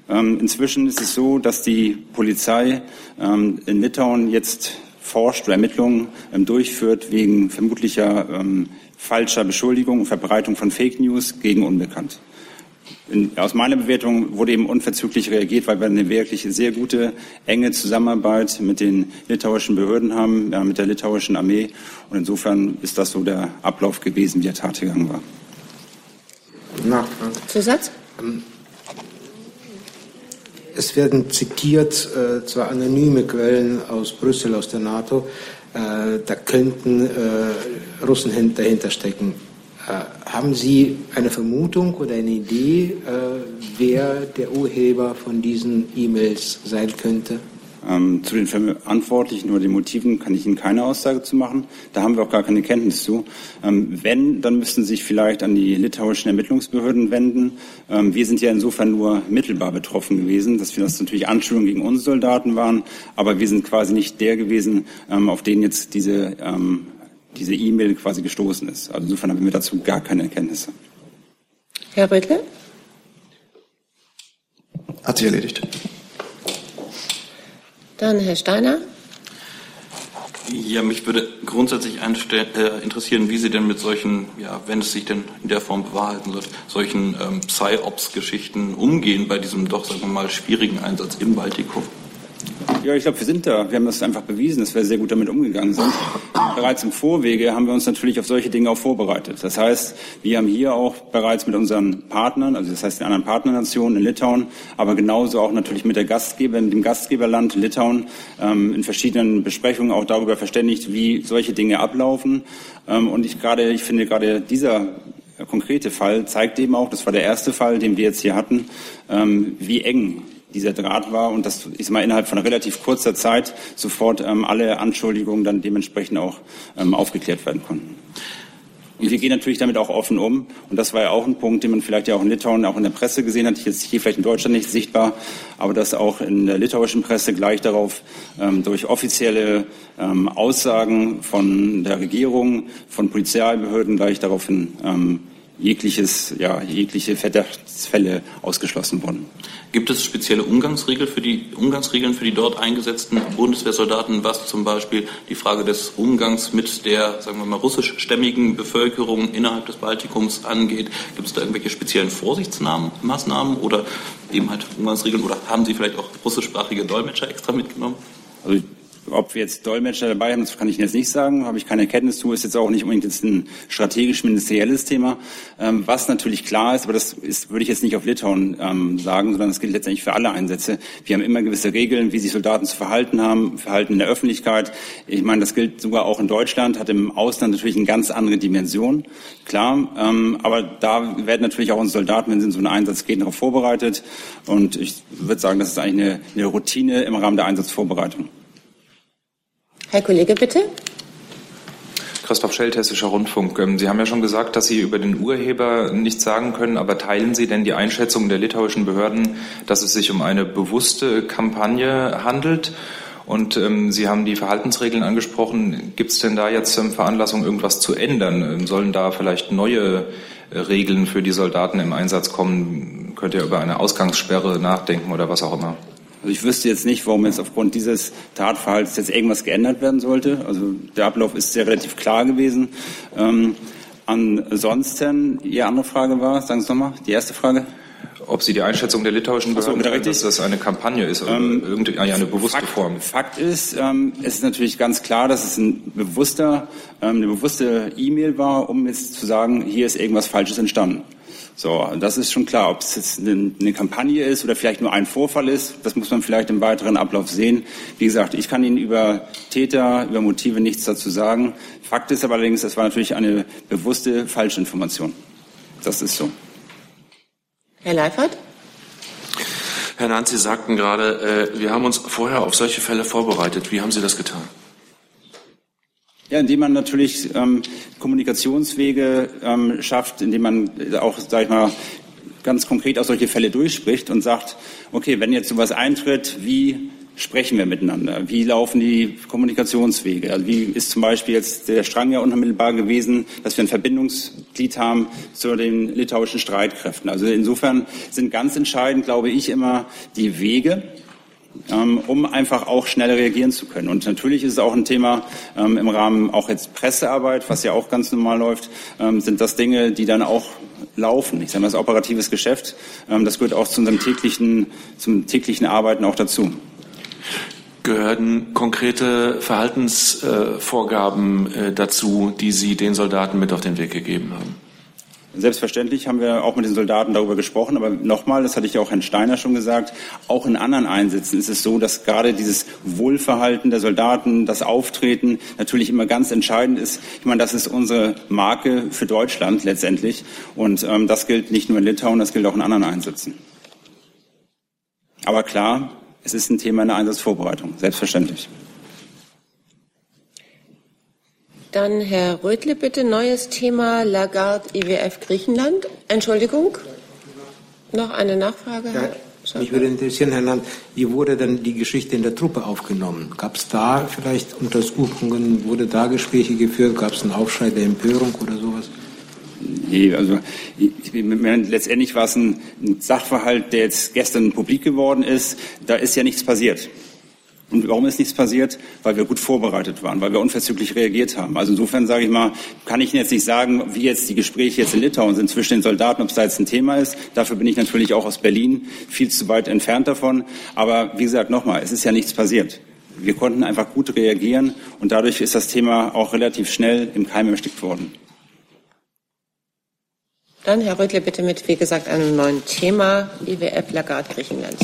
S11: Ähm, inzwischen ist es so, dass die Polizei ähm, in Litauen jetzt forscht oder Ermittlungen ähm, durchführt wegen vermutlicher falscher Beschuldigung und Verbreitung von Fake News gegen Unbekannt. In, aus meiner Bewertung wurde eben unverzüglich reagiert, weil wir eine wirklich sehr gute, enge Zusammenarbeit mit den litauischen Behörden haben, ja, mit der litauischen Armee. Und insofern ist das so der Ablauf gewesen, wie der Tat gegangen war.
S3: Nachfrage. Zusatz? Ähm,
S10: es werden zitiert äh, zwar anonyme Quellen aus Brüssel, aus der NATO, äh, da könnten äh, Russen dahinter stecken. Äh, haben Sie eine Vermutung oder eine Idee, wer der Urheber von diesen E-Mails sein könnte?
S11: Ähm, zu den Verantwortlichen oder den Motiven kann ich Ihnen keine Aussage zu machen. Da haben wir auch gar keine Kenntnis zu. Ähm, wenn, dann müssten Sie sich vielleicht an die litauischen Ermittlungsbehörden wenden. Ähm, wir sind ja insofern nur mittelbar betroffen gewesen, dass wir das natürlich Anschuldigungen gegen unsere Soldaten waren, aber wir sind quasi nicht der gewesen, ähm, auf den jetzt diese ähm, diese E-Mail quasi gestoßen ist. Also insofern haben wir dazu gar keine Erkenntnisse.
S3: Herr Rödle?
S6: Hat sich erledigt.
S3: Dann Herr Steiner.
S7: Ja, mich würde grundsätzlich äh, interessieren, wie Sie denn mit solchen, ja, wenn es sich denn in der Form bewahrheiten wird, solchen ähm, Psy-Ops-Geschichten umgehen bei diesem doch, sagen wir mal, schwierigen Einsatz im Baltikum.
S11: Ja, ich glaube, wir sind da. Wir haben das einfach bewiesen, dass wir sehr gut damit umgegangen sind. Bereits im Vorwege haben wir uns natürlich auf solche Dinge auch vorbereitet. Das heißt, wir haben hier auch bereits mit unseren Partnern, also das heißt den anderen Partnernationen in Litauen, aber genauso auch natürlich mit der Gastgeber, mit dem Gastgeberland Litauen ähm, in verschiedenen Besprechungen auch darüber verständigt, wie solche Dinge ablaufen. Ähm, und ich gerade, ich finde gerade dieser konkrete Fall zeigt eben auch, das war der erste Fall, den wir jetzt hier hatten, ähm, wie eng dieser Draht war und dass ich mal innerhalb von relativ kurzer Zeit sofort ähm, alle Anschuldigungen dann dementsprechend auch ähm, aufgeklärt werden konnten. Und wir gehen natürlich damit auch offen um. Und das war ja auch ein Punkt, den man vielleicht ja auch in Litauen, auch in der Presse gesehen hat. Jetzt hier vielleicht in Deutschland nicht sichtbar, aber dass auch in der litauischen Presse gleich darauf ähm, durch offizielle ähm, Aussagen von der Regierung, von Polizeibehörden gleich daraufhin ähm, jegliches, ja, jegliche Verdachtsfälle ausgeschlossen wurden.
S7: Gibt es spezielle Umgangsregeln für die, Umgangsregeln für die dort eingesetzten Bundeswehrsoldaten, was zum Beispiel die Frage des Umgangs mit der, sagen wir mal, russischstämmigen Bevölkerung innerhalb des Baltikums angeht? Gibt es da irgendwelche speziellen Vorsichtsmaßnahmen oder eben halt Umgangsregeln oder haben Sie vielleicht auch russischsprachige Dolmetscher extra mitgenommen?
S11: Also ob wir jetzt Dolmetscher dabei haben, das kann ich jetzt nicht sagen, habe ich keine Erkenntnis zu, ist jetzt auch nicht unbedingt jetzt ein strategisch-ministerielles Thema. Ähm, was natürlich klar ist, aber das ist, würde ich jetzt nicht auf Litauen ähm, sagen, sondern das gilt letztendlich für alle Einsätze. Wir haben immer gewisse Regeln, wie sich Soldaten zu verhalten haben, Verhalten in der Öffentlichkeit. Ich meine, das gilt sogar auch in Deutschland, hat im Ausland natürlich eine ganz andere Dimension, klar. Ähm, aber da werden natürlich auch unsere Soldaten, wenn sie in so einen Einsatz gehen, darauf vorbereitet. Und ich würde sagen, das ist eigentlich eine, eine Routine im Rahmen der Einsatzvorbereitung.
S3: Herr Kollege, bitte.
S4: Christoph Schelt, Hessischer Rundfunk. Ähm, Sie haben ja schon gesagt, dass Sie über den Urheber nichts sagen können, aber teilen Sie denn die Einschätzung der litauischen Behörden, dass es sich um eine bewusste Kampagne handelt? Und ähm, Sie haben die Verhaltensregeln angesprochen. Gibt es denn da jetzt ähm, Veranlassung, irgendwas zu ändern? Ähm, sollen da vielleicht neue äh, Regeln für die Soldaten im Einsatz kommen? Könnt ihr über eine Ausgangssperre nachdenken oder was auch immer?
S11: Also ich wüsste jetzt nicht, warum jetzt aufgrund dieses Tatverhaltens jetzt irgendwas geändert werden sollte. Also der Ablauf ist sehr relativ klar gewesen. Ähm, ansonsten, Ihre andere Frage war, sagen Sie nochmal, die erste Frage?
S4: ob Sie die Einschätzung der litauischen Behörden haben, dass das eine Kampagne ist oder ähm, irgendeine bewusste
S11: Fakt,
S4: Form.
S11: Fakt ist, ähm, es ist natürlich ganz klar, dass es ein bewusster, ähm, eine bewusste E-Mail war, um jetzt zu sagen, hier ist irgendwas Falsches entstanden. So, das ist schon klar. Ob es jetzt eine, Kampagne ist oder vielleicht nur ein Vorfall ist, das muss man vielleicht im weiteren Ablauf sehen. Wie gesagt, ich kann Ihnen über Täter, über Motive nichts dazu sagen. Fakt ist aber allerdings, es war natürlich eine bewusste Falschinformation. Das ist so.
S3: Herr Leifert?
S9: Herr Nahn, Sie sagten gerade, äh, wir haben uns vorher auf solche Fälle vorbereitet. Wie haben Sie das getan?
S11: Ja, indem man natürlich ähm, Kommunikationswege ähm, schafft, indem man auch, sag ich mal, ganz konkret auch solche Fälle durchspricht und sagt, okay, wenn jetzt sowas eintritt, wie sprechen wir miteinander? Wie laufen die Kommunikationswege? Also wie ist zum Beispiel jetzt der Strang ja unmittelbar gewesen, dass wir ein Verbindungsglied haben zu den litauischen Streitkräften? Also insofern sind ganz entscheidend, glaube ich, immer die Wege, um einfach auch schneller reagieren zu können. Und natürlich ist es auch ein Thema ähm, im Rahmen auch jetzt Pressearbeit, was ja auch ganz normal läuft, ähm, sind das Dinge, die dann auch laufen. Ich sage mal, das operatives Geschäft, ähm, das gehört auch zu unserem täglichen, zum täglichen Arbeiten auch dazu.
S9: Gehören konkrete Verhaltensvorgaben äh, dazu, die Sie den Soldaten mit auf den Weg gegeben haben?
S11: Selbstverständlich haben wir auch mit den Soldaten darüber gesprochen, aber nochmal, das hatte ich auch Herrn Steiner schon gesagt, auch in anderen Einsätzen ist es so, dass gerade dieses Wohlverhalten der Soldaten, das Auftreten natürlich immer ganz entscheidend ist. Ich meine, das ist unsere Marke für Deutschland letztendlich und ähm, das gilt nicht nur in Litauen, das gilt auch in anderen Einsätzen. Aber klar, es ist ein Thema in der Einsatzvorbereitung, selbstverständlich.
S3: Dann Herr Rötle, bitte. Neues Thema Lagarde IWF Griechenland. Entschuldigung. Noch eine Nachfrage?
S10: Ja, mich würde interessieren, Herr Land, wie wurde denn die Geschichte in der Truppe aufgenommen? Gab es da vielleicht Untersuchungen, wurde da Gespräche geführt? Gab es einen Aufschrei der Empörung oder sowas?
S11: Nee, also ich, letztendlich war es ein, ein Sachverhalt, der jetzt gestern publik geworden ist. Da ist ja nichts passiert. Und warum ist nichts passiert? Weil wir gut vorbereitet waren, weil wir unverzüglich reagiert haben. Also insofern sage ich mal, kann ich Ihnen jetzt nicht sagen, wie jetzt die Gespräche jetzt in Litauen sind zwischen den Soldaten, ob es da jetzt ein Thema ist. Dafür bin ich natürlich auch aus Berlin viel zu weit entfernt davon. Aber wie gesagt, nochmal, es ist ja nichts passiert. Wir konnten einfach gut reagieren und dadurch ist das Thema auch relativ schnell im Keim erstickt worden.
S3: Dann Herr Röttler bitte mit, wie gesagt, einem neuen Thema, IWF Lagarde Griechenland.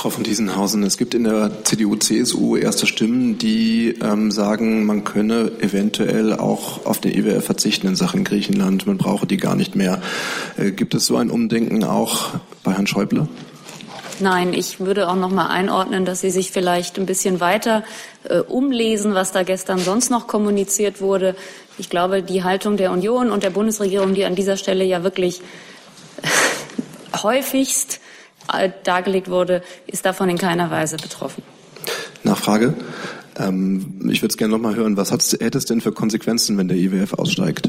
S12: Frau von Diesenhausen, es gibt in der CDU, CSU erste Stimmen, die ähm, sagen, man könne eventuell auch auf den IWF verzichten in Sachen Griechenland. Man brauche die gar nicht mehr. Äh, gibt es so ein Umdenken auch bei Herrn Schäuble?
S13: Nein, ich würde auch noch mal einordnen, dass Sie sich vielleicht ein bisschen weiter äh, umlesen, was da gestern sonst noch kommuniziert wurde. Ich glaube, die Haltung der Union und der Bundesregierung, die an dieser Stelle ja wirklich <laughs> häufigst dargelegt wurde, ist davon in keiner Weise betroffen.
S12: Nachfrage. Ähm, ich würde es gerne noch mal hören. Was hätte es denn für Konsequenzen, wenn der IWF aussteigt?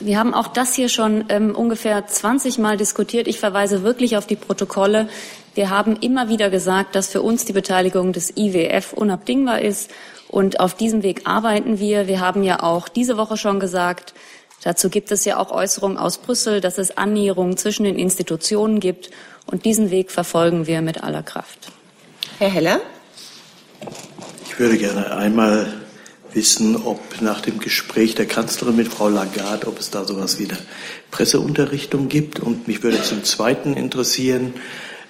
S13: Wir haben auch das hier schon ähm, ungefähr 20 Mal diskutiert. Ich verweise wirklich auf die Protokolle. Wir haben immer wieder gesagt, dass für uns die Beteiligung des IWF unabdingbar ist. Und auf diesem Weg arbeiten wir. Wir haben ja auch diese Woche schon gesagt, dazu gibt es ja auch Äußerungen aus Brüssel, dass es Annäherungen zwischen den Institutionen gibt. Und diesen Weg verfolgen wir mit aller Kraft.
S3: Herr Heller?
S14: Ich würde gerne einmal wissen, ob nach dem Gespräch der Kanzlerin mit Frau Lagarde, ob es da sowas wie eine Presseunterrichtung gibt. Und mich würde zum Zweiten interessieren,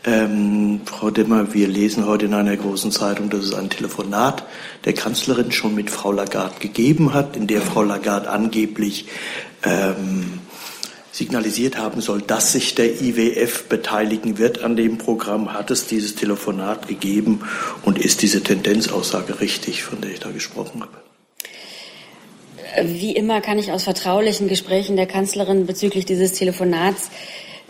S14: ähm, Frau Demmer, wir lesen heute in einer großen Zeitung, dass es ein Telefonat der Kanzlerin schon mit Frau Lagarde gegeben hat, in der Frau Lagarde angeblich ähm, signalisiert haben soll, dass sich der IWF beteiligen wird an dem Programm. Hat es dieses Telefonat gegeben und ist diese Tendenzaussage richtig, von der ich da gesprochen habe?
S13: Wie immer kann ich aus vertraulichen Gesprächen der Kanzlerin bezüglich dieses Telefonats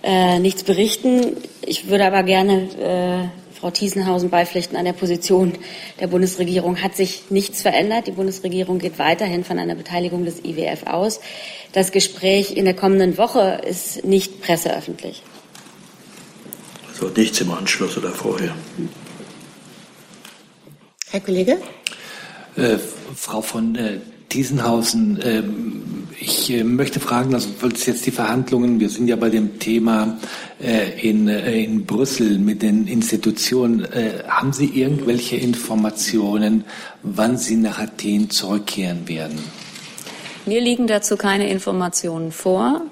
S13: äh, nichts berichten. Ich würde aber gerne äh,
S2: Frau Thiesenhausen beipflichten, an der Position der Bundesregierung hat sich nichts verändert. Die Bundesregierung geht weiterhin von einer Beteiligung des IWF aus. Das Gespräch in der kommenden Woche ist nicht presseöffentlich.
S14: Also nichts im Anschluss oder vorher.
S3: Herr Kollege?
S1: Äh, Frau von äh, Diesenhausen, äh, ich äh, möchte fragen, also weil es jetzt die Verhandlungen, wir sind ja bei dem Thema äh, in, äh, in Brüssel mit den Institutionen, haben Sie irgendwelche Informationen, wann Sie nach Athen zurückkehren werden?
S13: Mir liegen dazu keine Informationen vor.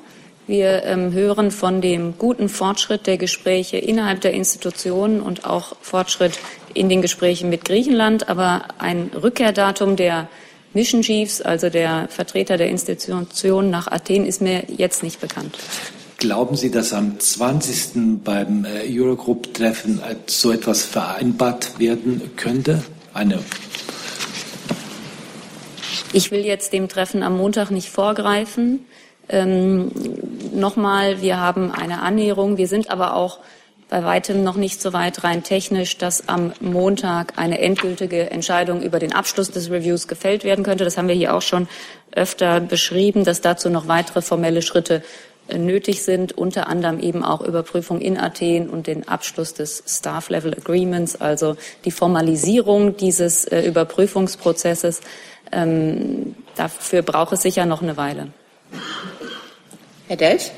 S13: Wir ähm, hören von dem guten Fortschritt der Gespräche innerhalb der Institutionen und auch Fortschritt in den Gesprächen mit Griechenland. Aber ein Rückkehrdatum der Mission Chiefs, also der Vertreter der Institutionen nach Athen, ist mir jetzt nicht bekannt.
S1: Glauben Sie, dass am 20. beim äh, Eurogroup-Treffen äh, so etwas vereinbart werden könnte? Eine
S13: ich will jetzt dem Treffen am Montag nicht vorgreifen. Ähm, Nochmal, wir haben eine Annäherung. Wir sind aber auch bei weitem noch nicht so weit rein technisch, dass am Montag eine endgültige Entscheidung über den Abschluss des Reviews gefällt werden könnte. Das haben wir hier auch schon öfter beschrieben, dass dazu noch weitere formelle Schritte äh, nötig sind, unter anderem eben auch Überprüfung in Athen und den Abschluss des Staff Level Agreements, also die Formalisierung dieses äh, Überprüfungsprozesses. Ähm, dafür braucht es sicher noch eine Weile.
S3: Herr Delch?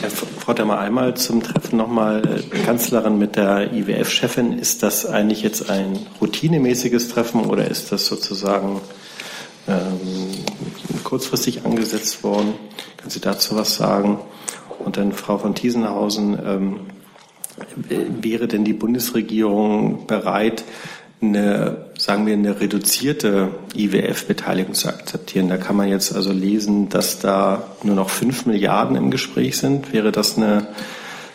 S15: Herr Frau Demmer, einmal zum Treffen nochmal äh, Kanzlerin mit der IWF-Chefin. Ist das eigentlich jetzt ein routinemäßiges Treffen oder ist das sozusagen ähm, kurzfristig angesetzt worden? Können Sie dazu was sagen? Und dann Frau von Thiesenhausen, ähm, wäre denn die Bundesregierung bereit, eine, sagen wir, eine reduzierte IWF-Beteiligung zu akzeptieren. Da kann man jetzt also lesen, dass da nur noch fünf Milliarden im Gespräch sind. Wäre das eine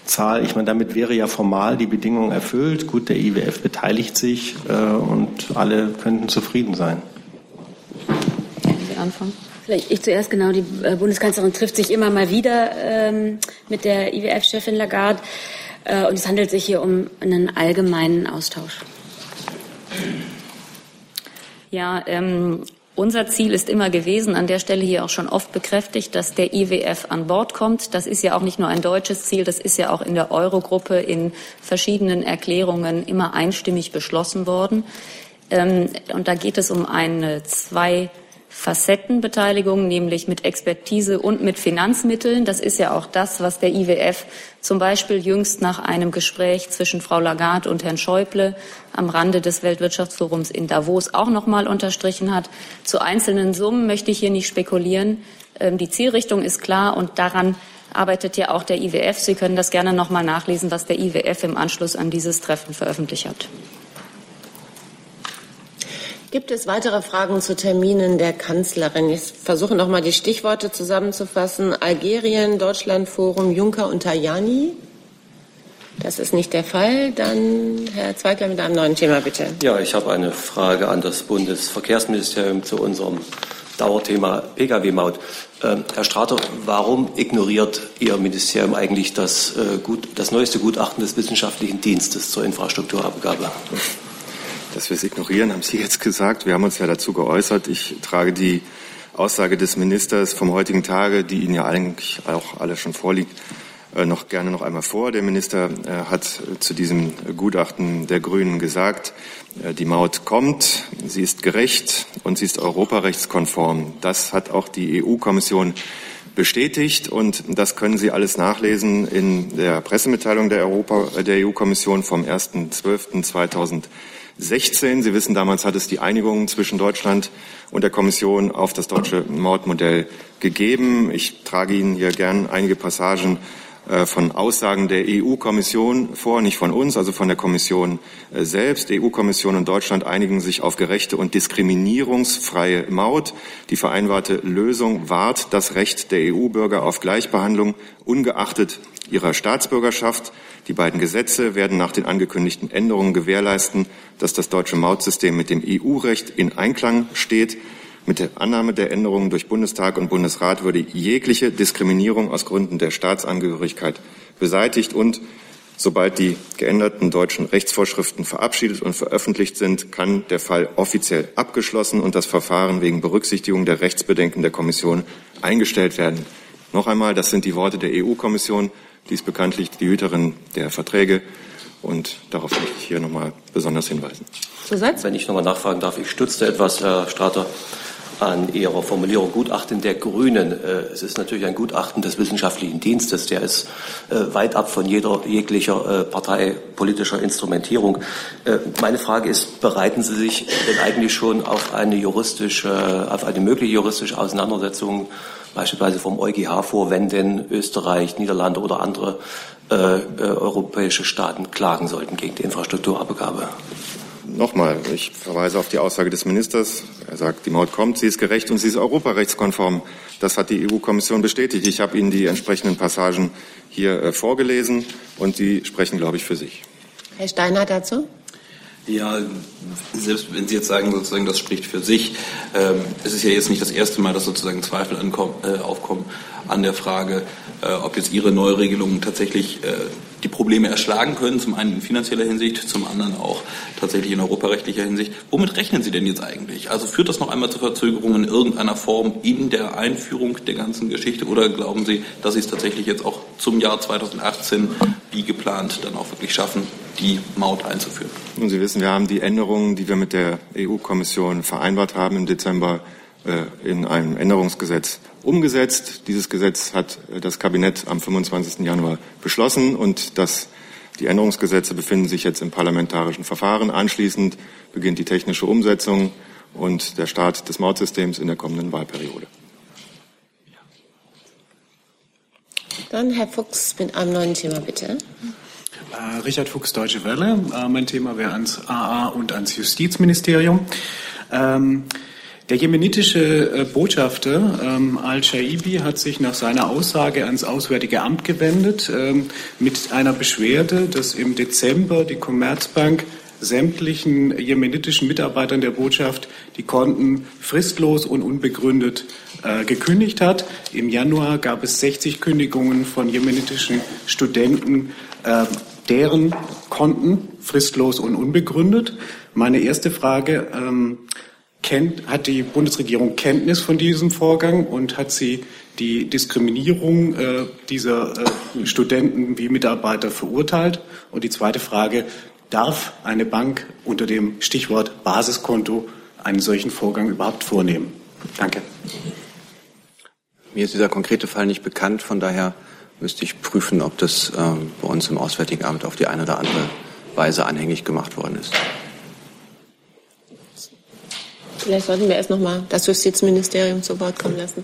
S15: Zahl? Ich meine, damit wäre ja formal die Bedingung erfüllt. Gut, der IWF beteiligt sich äh, und alle könnten zufrieden sein.
S2: Sie anfangen? Vielleicht ich zuerst genau. Die äh, Bundeskanzlerin trifft sich immer mal wieder ähm, mit der IWF-Chefin Lagarde. Äh, und es handelt sich hier um einen allgemeinen Austausch.
S13: Ja, ähm, unser Ziel ist immer gewesen, an der Stelle hier auch schon oft bekräftigt, dass der IWF an Bord kommt. Das ist ja auch nicht nur ein deutsches Ziel, das ist ja auch in der Eurogruppe in verschiedenen Erklärungen immer einstimmig beschlossen worden. Ähm, und da geht es um eine zwei Facettenbeteiligung, nämlich mit Expertise und mit Finanzmitteln. Das ist ja auch das, was der IWF zum Beispiel jüngst nach einem Gespräch zwischen Frau Lagarde und Herrn Schäuble am Rande des Weltwirtschaftsforums in Davos auch noch mal unterstrichen hat. Zu einzelnen Summen möchte ich hier nicht spekulieren. Ähm, die Zielrichtung ist klar und daran arbeitet ja auch der IWF. Sie können das gerne noch mal nachlesen, was der IWF im Anschluss an dieses Treffen veröffentlicht hat.
S3: Gibt es weitere Fragen zu Terminen der Kanzlerin? Ich versuche noch mal die Stichworte zusammenzufassen. Algerien, Deutschlandforum, Juncker und Tajani. Das ist nicht der Fall. Dann Herr Zweigler mit einem neuen Thema, bitte.
S16: Ja, ich habe eine Frage an das Bundesverkehrsministerium zu unserem Dauerthema Pkw-Maut. Äh, Herr Strater, warum ignoriert Ihr Ministerium eigentlich das, äh, gut, das neueste Gutachten des Wissenschaftlichen Dienstes zur Infrastrukturabgabe?
S17: Dass wir es ignorieren, haben Sie jetzt gesagt. Wir haben uns ja dazu geäußert. Ich trage die Aussage des Ministers vom heutigen Tage, die Ihnen ja eigentlich auch alle schon vorliegt, äh, noch gerne noch einmal vor. Der Minister äh, hat zu diesem Gutachten der Grünen gesagt, äh, die Maut kommt, sie ist gerecht und sie ist europarechtskonform. Das hat auch die EU-Kommission bestätigt und das können Sie alles nachlesen in der Pressemitteilung der, der EU-Kommission vom 1.12.2000. 16. Sie wissen, damals hat es die Einigung zwischen Deutschland und der Kommission auf das deutsche Mautmodell gegeben. Ich trage Ihnen hier gern einige Passagen äh, von Aussagen der EU-Kommission vor, nicht von uns, also von der Kommission äh, selbst. EU-Kommission und Deutschland einigen sich auf gerechte und diskriminierungsfreie Maut. Die vereinbarte Lösung wahrt das Recht der EU-Bürger auf Gleichbehandlung ungeachtet ihrer Staatsbürgerschaft. Die beiden Gesetze werden nach den angekündigten Änderungen gewährleisten, dass das deutsche Mautsystem mit dem EU-Recht in Einklang steht. Mit der Annahme der Änderungen durch Bundestag und Bundesrat würde jegliche Diskriminierung aus Gründen der Staatsangehörigkeit beseitigt und Sobald die geänderten deutschen Rechtsvorschriften verabschiedet und veröffentlicht sind, kann der Fall offiziell abgeschlossen und das Verfahren wegen Berücksichtigung der Rechtsbedenken der Kommission eingestellt werden. Noch einmal, das sind die Worte der EU-Kommission. Die ist bekanntlich die Hüterin der Verträge. Und darauf möchte ich hier noch nochmal besonders hinweisen.
S16: Zusatz? Wenn ich noch nochmal nachfragen darf, ich stützte etwas, Herr Strater, an Ihrer Formulierung Gutachten der Grünen. Äh, es ist natürlich ein Gutachten des wissenschaftlichen Dienstes, der ist äh, weit ab von jeder jeglicher äh, parteipolitischer Instrumentierung. Meine Frage ist, bereiten Sie sich denn eigentlich schon auf eine juristische, auf eine mögliche juristische Auseinandersetzung beispielsweise vom EuGH vor, wenn denn Österreich, Niederlande oder andere äh, europäische Staaten klagen sollten gegen die Infrastrukturabgabe?
S17: Nochmal, ich verweise auf die Aussage des Ministers. Er sagt, die Maut kommt, sie ist gerecht und sie ist europarechtskonform. Das hat die EU-Kommission bestätigt. Ich habe Ihnen die entsprechenden Passagen hier äh, vorgelesen und die sprechen, glaube ich, für sich.
S3: Herr Steiner dazu?
S7: Ja, selbst wenn Sie jetzt sagen, sozusagen, das spricht für sich, ähm, es ist ja jetzt nicht das erste Mal, dass sozusagen Zweifel ankommen, äh, aufkommen an der Frage, äh, ob jetzt Ihre Neuregelungen tatsächlich äh, die Probleme erschlagen können, zum einen in finanzieller Hinsicht, zum anderen auch tatsächlich in europarechtlicher Hinsicht. Womit rechnen Sie denn jetzt eigentlich? Also führt das noch einmal zu Verzögerungen in irgendeiner Form in der Einführung der ganzen Geschichte oder glauben Sie, dass Sie es tatsächlich jetzt auch zum Jahr 2018 wie geplant dann auch wirklich schaffen, die Maut einzuführen?
S17: Nun, Sie wissen, wir haben die Änderungen, die wir mit der EU-Kommission vereinbart haben im Dezember, äh, in einem Änderungsgesetz umgesetzt. Dieses Gesetz hat äh, das Kabinett am 25. Januar beschlossen und das, die Änderungsgesetze befinden sich jetzt im parlamentarischen Verfahren. Anschließend beginnt die technische Umsetzung und der Start des Mautsystems in der kommenden Wahlperiode.
S3: Dann Herr Fuchs mit einem neuen Thema, bitte.
S18: Äh, Richard Fuchs, Deutsche Welle. Äh, mein Thema wäre ans AA und ans Justizministerium. Der jemenitische äh, Botschafter ähm, Al-Shaibi hat sich nach seiner Aussage ans Auswärtige Amt gewendet ähm, mit einer Beschwerde, dass im Dezember die Commerzbank sämtlichen jemenitischen Mitarbeitern der Botschaft die Konten fristlos und unbegründet äh, gekündigt hat. Im Januar gab es 60 Kündigungen von jemenitischen Studenten, äh, deren Konten fristlos und unbegründet. Meine erste Frage, ähm, Kennt, hat die Bundesregierung Kenntnis von diesem Vorgang und hat sie die Diskriminierung äh, dieser äh, Studenten wie Mitarbeiter verurteilt? Und die zweite Frage, darf eine Bank unter dem Stichwort Basiskonto einen solchen Vorgang überhaupt vornehmen? Danke.
S6: Mir ist dieser konkrete Fall nicht bekannt, von daher müsste ich prüfen, ob das äh, bei uns im Auswärtigen Amt auf die eine oder andere Weise anhängig gemacht worden ist.
S3: Vielleicht sollten wir erst noch mal das Justizministerium zu Wort kommen lassen.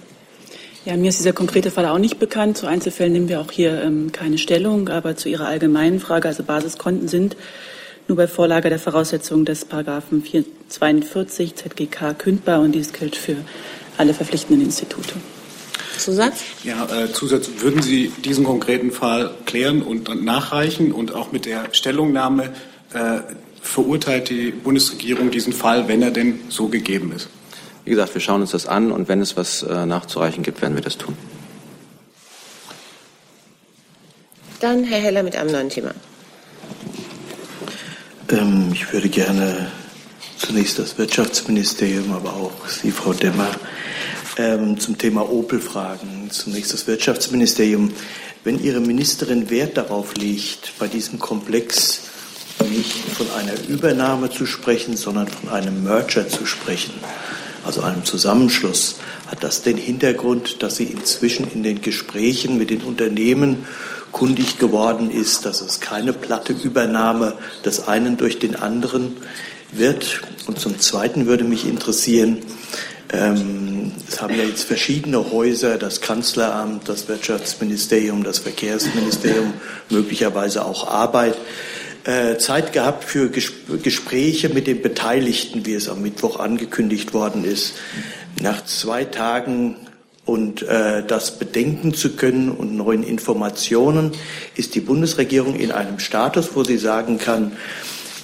S19: Ja, mir ist dieser konkrete Fall auch nicht bekannt. Zu Einzelfällen nehmen wir auch hier ähm, keine Stellung. Aber zu Ihrer allgemeinen Frage, also Basiskonten sind nur bei Vorlage der Voraussetzungen des Paragraphen 42 ZGK kündbar und dies gilt für alle verpflichtenden Institute.
S3: Zusatz?
S18: Ja, äh, Zusatz. Würden Sie diesen konkreten Fall klären und nachreichen und auch mit der Stellungnahme äh, verurteilt die Bundesregierung diesen Fall, wenn er denn so gegeben ist?
S6: Wie gesagt, wir schauen uns das an und wenn es was äh, nachzureichen gibt, werden wir das tun.
S3: Dann Herr Heller mit einem neuen Thema.
S14: Ähm, ich würde gerne zunächst das Wirtschaftsministerium, aber auch Sie, Frau Demmer, ähm, zum Thema Opel fragen. Zunächst das Wirtschaftsministerium. Wenn Ihre Ministerin Wert darauf legt, bei diesem Komplex nicht von einer Übernahme zu sprechen, sondern von einem Merger zu sprechen, also einem Zusammenschluss. Hat das den Hintergrund, dass sie inzwischen in den Gesprächen mit den Unternehmen kundig geworden ist, dass es keine platte Übernahme des einen durch den anderen wird? Und zum Zweiten würde mich interessieren, ähm, es haben ja jetzt verschiedene Häuser, das Kanzleramt, das Wirtschaftsministerium, das Verkehrsministerium, möglicherweise auch Arbeit. Äh, Zeit gehabt für Gespräche mit den Beteiligten, wie es am Mittwoch angekündigt worden ist. Nach zwei Tagen und äh, das bedenken zu können und neuen Informationen ist die Bundesregierung in einem Status, wo sie sagen kann,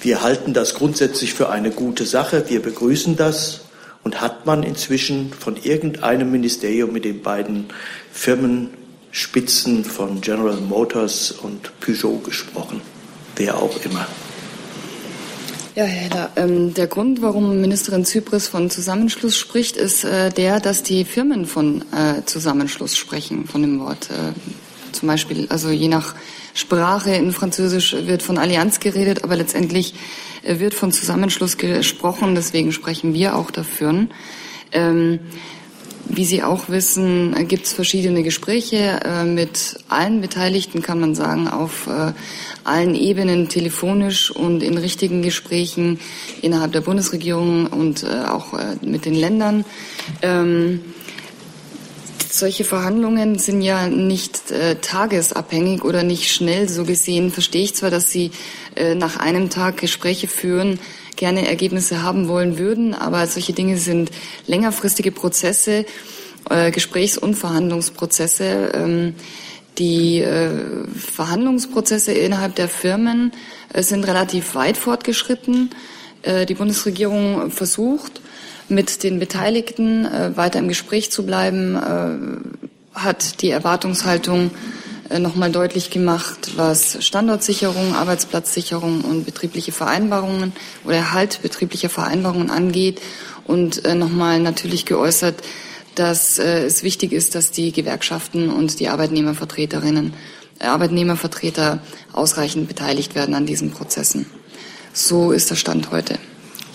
S14: wir halten das grundsätzlich für eine gute Sache, wir begrüßen das und hat man inzwischen von irgendeinem Ministerium mit den beiden Firmen Spitzen von General Motors und Peugeot gesprochen. Wer auch immer.
S20: Ja, Herr Heller, ähm, der Grund, warum Ministerin Zypris von Zusammenschluss spricht, ist äh, der, dass die Firmen von äh, Zusammenschluss sprechen, von dem Wort. Äh, zum Beispiel, also je nach Sprache in Französisch wird von Allianz geredet, aber letztendlich äh, wird von Zusammenschluss gesprochen, deswegen sprechen wir auch dafür. Ähm, wie Sie auch wissen, gibt es verschiedene Gespräche äh, mit allen Beteiligten, kann man sagen, auf äh, allen Ebenen, telefonisch und in richtigen Gesprächen innerhalb der Bundesregierung und äh, auch mit den Ländern. Ähm, solche Verhandlungen sind ja nicht äh, tagesabhängig oder nicht schnell. So gesehen verstehe ich zwar, dass Sie äh, nach einem Tag Gespräche führen, gerne Ergebnisse haben wollen würden, aber solche Dinge sind längerfristige Prozesse, äh, Gesprächs- und Verhandlungsprozesse. Ähm, die äh, Verhandlungsprozesse innerhalb der Firmen äh, sind relativ weit fortgeschritten. Die Bundesregierung versucht, mit den Beteiligten weiter im Gespräch zu bleiben, hat die Erwartungshaltung nochmal deutlich gemacht, was Standortsicherung, Arbeitsplatzsicherung und betriebliche Vereinbarungen oder Erhalt betrieblicher Vereinbarungen angeht und äh, nochmal natürlich geäußert, dass äh, es wichtig ist, dass die Gewerkschaften und die Arbeitnehmervertreterinnen, äh, Arbeitnehmervertreter ausreichend beteiligt werden an diesen Prozessen. So ist der Stand heute.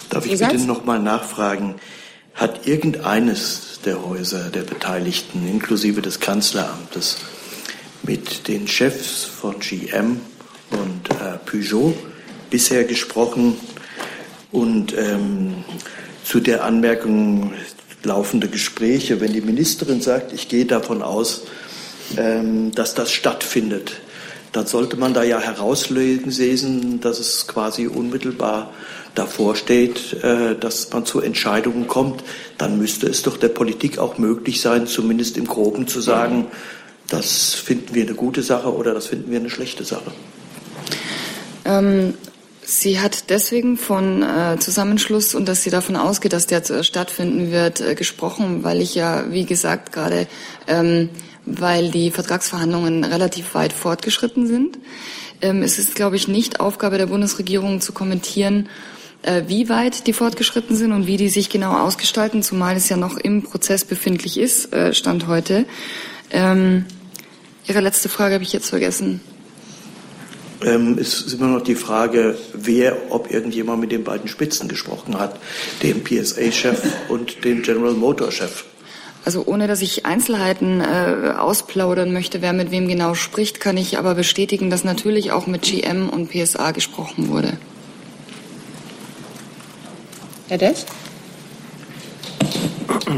S14: Darf ich bitte noch mal nachfragen, hat irgendeines der Häuser der Beteiligten, inklusive des Kanzleramtes, mit den Chefs von GM und äh, Peugeot bisher gesprochen und ähm, zu der Anmerkung laufende Gespräche, wenn die Ministerin sagt, ich gehe davon aus, ähm, dass das stattfindet, dann sollte man da ja herauslesen, dass es quasi unmittelbar davor steht, äh, dass man zu Entscheidungen kommt. Dann müsste es doch der Politik auch möglich sein, zumindest im Groben zu sagen, das finden wir eine gute Sache oder das finden wir eine schlechte Sache.
S20: Ähm, sie hat deswegen von äh, Zusammenschluss und dass sie davon ausgeht, dass der stattfinden wird, äh, gesprochen, weil ich ja, wie gesagt, gerade, ähm, weil die Vertragsverhandlungen relativ weit fortgeschritten sind. Ähm, es ist, glaube ich, nicht Aufgabe der Bundesregierung zu kommentieren, äh, wie weit die fortgeschritten sind und wie die sich genau ausgestalten, zumal es ja noch im Prozess befindlich ist, äh, Stand heute. Ähm, Ihre letzte Frage habe ich jetzt vergessen.
S14: Ähm, es ist immer noch die Frage, wer, ob irgendjemand mit den beiden Spitzen gesprochen hat, dem PSA-Chef und dem General Motor-Chef.
S20: Also ohne dass ich Einzelheiten äh, ausplaudern möchte, wer mit wem genau spricht, kann ich aber bestätigen, dass natürlich auch mit GM und PSA gesprochen wurde.
S3: Herr Dess?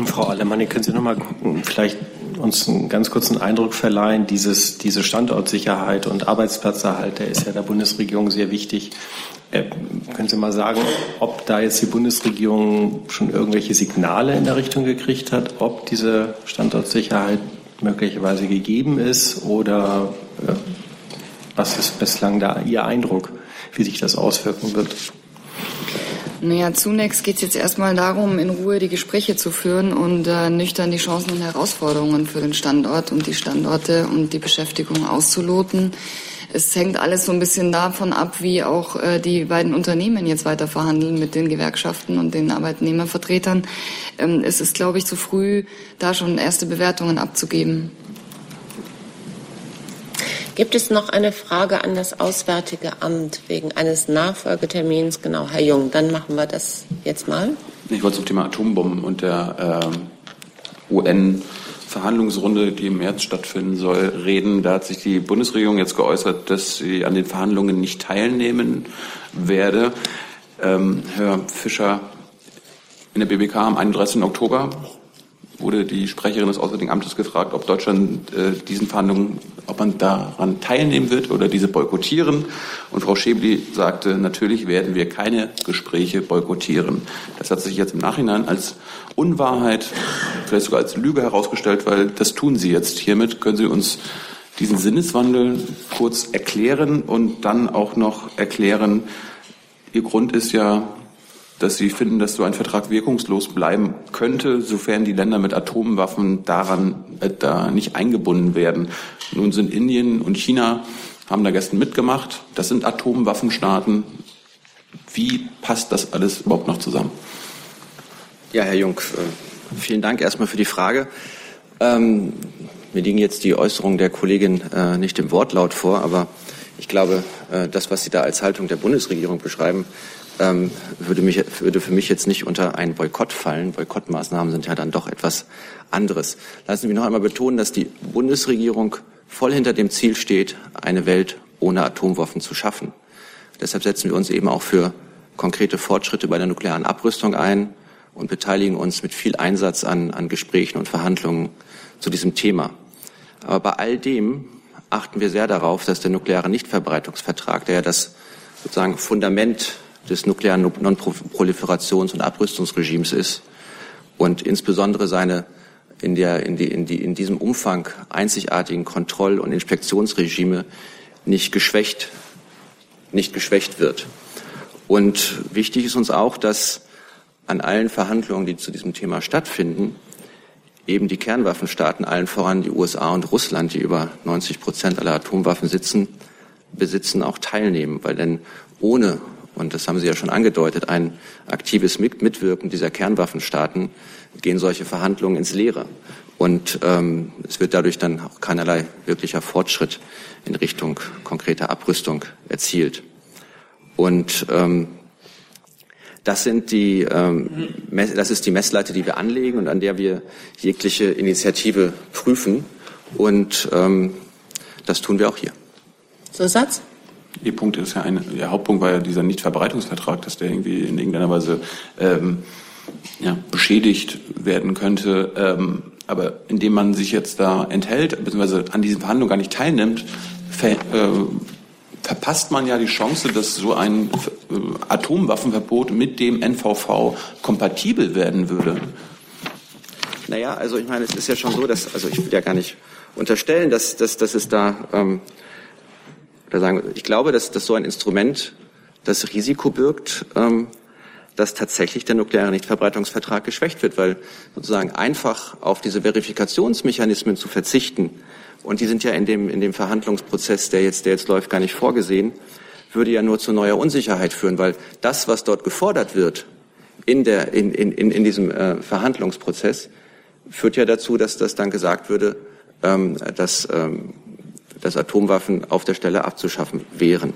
S15: Frau Alemanni, können Sie noch mal gucken, vielleicht uns einen ganz kurzen Eindruck verleihen, dieses, diese Standortsicherheit und Arbeitsplatzerhalt, der ist ja der Bundesregierung sehr wichtig. Äh, können Sie mal sagen, ob da jetzt die Bundesregierung schon irgendwelche Signale in der Richtung gekriegt hat, ob diese Standortsicherheit möglicherweise gegeben ist oder äh, was ist bislang da Ihr Eindruck, wie sich das auswirken wird?
S20: Naja, zunächst geht es jetzt erstmal darum, in Ruhe die Gespräche zu führen und äh, nüchtern die Chancen und Herausforderungen für den Standort und die Standorte und die Beschäftigung auszuloten. Es hängt alles so ein bisschen davon ab, wie auch äh, die beiden Unternehmen jetzt weiter verhandeln mit den Gewerkschaften und den Arbeitnehmervertretern. Ähm, es ist, glaube ich, zu früh, da schon erste Bewertungen abzugeben.
S3: Gibt es noch eine Frage an das Auswärtige Amt wegen eines Nachfolgetermins? Genau, Herr Jung, dann machen wir das jetzt mal.
S7: Ich wollte zum Thema Atombomben und der äh, UN-Verhandlungsrunde, die im März stattfinden soll, reden. Da hat sich die Bundesregierung jetzt geäußert, dass sie an den Verhandlungen nicht teilnehmen werde. Ähm, Herr Fischer, in der BBK am 31. Oktober wurde die Sprecherin des Auswärtigen Amtes gefragt, ob Deutschland äh, diesen Verhandlungen, ob man daran teilnehmen wird oder diese boykottieren. Und Frau Schäbli sagte, natürlich werden wir keine Gespräche boykottieren. Das hat sich jetzt im Nachhinein als Unwahrheit, vielleicht sogar als Lüge herausgestellt, weil das tun Sie jetzt hiermit. Können Sie uns diesen Sinneswandel kurz erklären und dann auch noch erklären, Ihr Grund ist ja,
S21: dass Sie finden, dass so ein Vertrag wirkungslos bleiben könnte, sofern die Länder mit Atomwaffen daran äh, da nicht eingebunden werden. Nun sind Indien und China haben da gestern mitgemacht. Das sind Atomwaffenstaaten. Wie passt das alles überhaupt noch zusammen?
S6: Ja, Herr Jung, äh, vielen Dank erstmal für die Frage. Ähm, mir liegen jetzt die Äußerungen der Kollegin äh, nicht im Wortlaut vor, aber ich glaube, äh, das, was Sie da als Haltung der Bundesregierung beschreiben, ähm, würde, mich, würde für mich jetzt nicht unter einen Boykott fallen. Boykottmaßnahmen sind ja dann doch etwas anderes. Lassen Sie mich noch einmal betonen, dass die Bundesregierung voll hinter dem Ziel steht, eine Welt ohne Atomwaffen zu schaffen. Deshalb setzen wir uns eben auch für konkrete Fortschritte bei der nuklearen Abrüstung ein und beteiligen uns mit viel Einsatz an, an Gesprächen und Verhandlungen zu diesem Thema. Aber bei all dem achten wir sehr darauf, dass der nukleare Nichtverbreitungsvertrag, der ja das sozusagen Fundament des nuklearen Non-Proliferations- und Abrüstungsregimes ist und insbesondere seine in, der, in, die, in, die, in diesem Umfang einzigartigen Kontroll- und Inspektionsregime nicht geschwächt, nicht geschwächt wird. Und wichtig ist uns auch, dass an allen Verhandlungen, die zu diesem Thema stattfinden, eben die Kernwaffenstaaten, allen voran die USA und Russland, die über 90 Prozent aller Atomwaffen sitzen, besitzen, auch teilnehmen. Weil denn ohne und das haben Sie ja schon angedeutet, ein aktives Mitwirken dieser Kernwaffenstaaten gehen solche Verhandlungen ins Leere. Und ähm, es wird dadurch dann auch keinerlei wirklicher Fortschritt in Richtung konkreter Abrüstung erzielt. Und ähm, das sind die, ähm, das ist die Messlatte, die wir anlegen und an der wir jegliche Initiative prüfen. Und ähm, das tun wir auch hier.
S3: Zusatz?
S21: Ihr Punkt ist ja ein, der Hauptpunkt war ja dieser Nichtverbreitungsvertrag, dass der irgendwie in irgendeiner Weise ähm, ja, beschädigt werden könnte. Ähm, aber indem man sich jetzt da enthält, beziehungsweise an diesen Verhandlungen gar nicht teilnimmt, ver, äh, verpasst man ja die Chance, dass so ein äh, Atomwaffenverbot mit dem NVV kompatibel werden würde.
S6: Naja, also ich meine, es ist ja schon so, dass, also ich will ja gar nicht unterstellen, dass, dass, dass es da ähm, oder sagen, ich glaube, dass, dass so ein Instrument das Risiko birgt, ähm, dass tatsächlich der nukleare Nichtverbreitungsvertrag geschwächt wird, weil sozusagen einfach auf diese Verifikationsmechanismen zu verzichten, und die sind ja in dem, in dem Verhandlungsprozess, der jetzt, der jetzt läuft, gar nicht vorgesehen, würde ja nur zu neuer Unsicherheit führen, weil das, was dort gefordert wird in, der, in, in, in diesem äh, Verhandlungsprozess, führt ja dazu, dass das dann gesagt würde, ähm, dass ähm, dass Atomwaffen auf der Stelle abzuschaffen wären.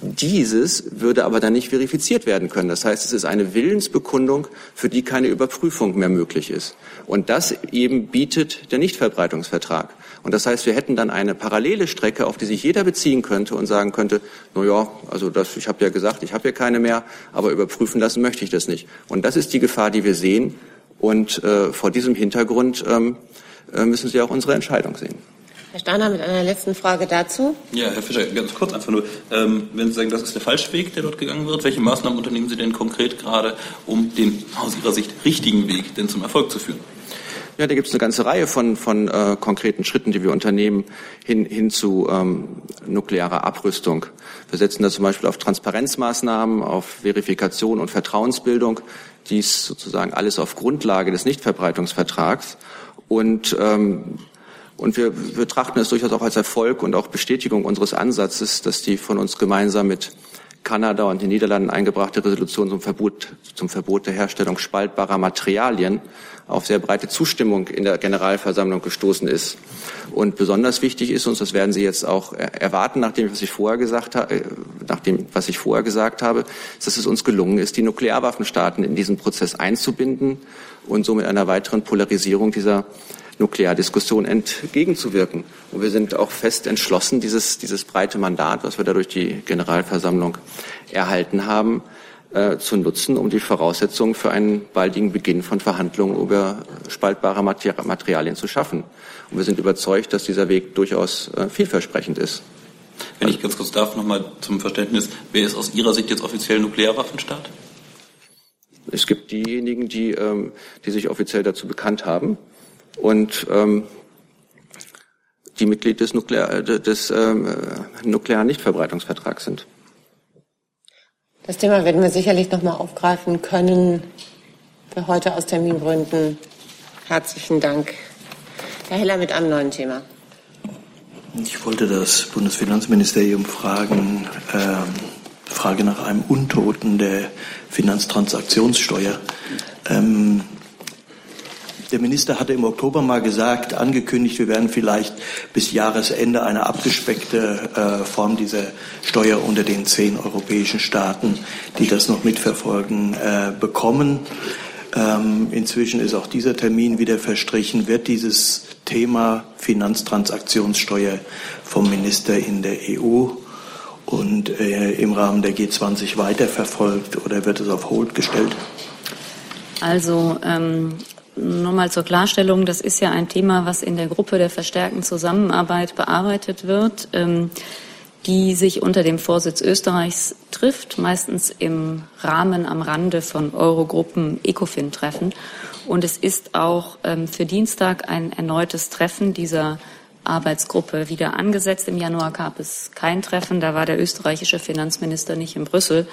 S6: Dieses würde aber dann nicht verifiziert werden können. Das heißt, es ist eine Willensbekundung, für die keine Überprüfung mehr möglich ist. Und das eben bietet der Nichtverbreitungsvertrag. Und das heißt, wir hätten dann eine parallele Strecke, auf die sich jeder beziehen könnte und sagen könnte, na ja, also das, ich habe ja gesagt, ich habe ja keine mehr, aber überprüfen lassen möchte ich das nicht. Und das ist die Gefahr, die wir sehen. Und äh, vor diesem Hintergrund ähm, äh, müssen Sie auch unsere Entscheidung sehen.
S3: Herr Steiner mit einer letzten Frage dazu.
S7: Ja, Herr Fischer, ganz kurz einfach nur. Ähm, wenn Sie sagen, das ist der falsche Weg, der dort gegangen wird, welche Maßnahmen unternehmen Sie denn konkret gerade, um den aus Ihrer Sicht richtigen Weg denn zum Erfolg zu führen?
S6: Ja, da gibt es eine ganze Reihe von, von äh, konkreten Schritten, die wir unternehmen, hin, hin zu ähm, nuklearer Abrüstung. Wir setzen da zum Beispiel auf Transparenzmaßnahmen, auf Verifikation und Vertrauensbildung. Dies sozusagen alles auf Grundlage des Nichtverbreitungsvertrags. Und ähm, und wir betrachten es durchaus auch als Erfolg und auch Bestätigung unseres Ansatzes, dass die von uns gemeinsam mit Kanada und den Niederlanden eingebrachte Resolution zum Verbot, zum Verbot der Herstellung spaltbarer Materialien auf sehr breite Zustimmung in der Generalversammlung gestoßen ist. Und besonders wichtig ist uns, das werden Sie jetzt auch erwarten, nachdem was ich vorher gesagt habe, äh, nachdem was ich vorher gesagt habe, dass es uns gelungen ist, die Nuklearwaffenstaaten in diesen Prozess einzubinden und somit einer weiteren Polarisierung dieser Nukleardiskussion entgegenzuwirken. Und wir sind auch fest entschlossen, dieses, dieses breite Mandat, was wir da durch die Generalversammlung erhalten haben, äh, zu nutzen, um die Voraussetzungen für einen baldigen Beginn von Verhandlungen über spaltbare Materialien zu schaffen. Und wir sind überzeugt, dass dieser Weg durchaus äh, vielversprechend ist.
S7: Wenn ich ganz kurz darf, nochmal zum Verständnis, wer ist aus Ihrer Sicht jetzt offiziell Nuklearwaffenstaat?
S6: Es gibt diejenigen, die, ähm, die sich offiziell dazu bekannt haben und ähm, die Mitglied des, Nuklear, des ähm, nuklearen Nichtverbreitungsvertrags sind.
S3: Das Thema werden wir sicherlich noch mal aufgreifen können. Für heute aus Termingründen herzlichen Dank. Herr Heller mit einem neuen Thema.
S14: Ich wollte das Bundesfinanzministerium fragen, ähm, Frage nach einem Untoten der Finanztransaktionssteuer. Ähm, der Minister hatte im Oktober mal gesagt, angekündigt, wir werden vielleicht bis Jahresende eine abgespeckte äh, Form dieser Steuer unter den zehn europäischen Staaten, die das noch mitverfolgen, äh, bekommen. Ähm, inzwischen ist auch dieser Termin wieder verstrichen. Wird dieses Thema Finanztransaktionssteuer vom Minister in der EU und äh, im Rahmen der G20 weiterverfolgt oder wird es auf Hold gestellt?
S13: Also ähm, Nochmal zur Klarstellung, das ist ja ein Thema, was in der Gruppe der verstärkten Zusammenarbeit bearbeitet wird, ähm, die sich unter dem Vorsitz Österreichs trifft, meistens im Rahmen am Rande von Eurogruppen ECOFIN-Treffen. Und es ist auch ähm, für Dienstag ein erneutes Treffen dieser Arbeitsgruppe wieder angesetzt. Im Januar gab es kein Treffen, da war der österreichische Finanzminister nicht in Brüssel.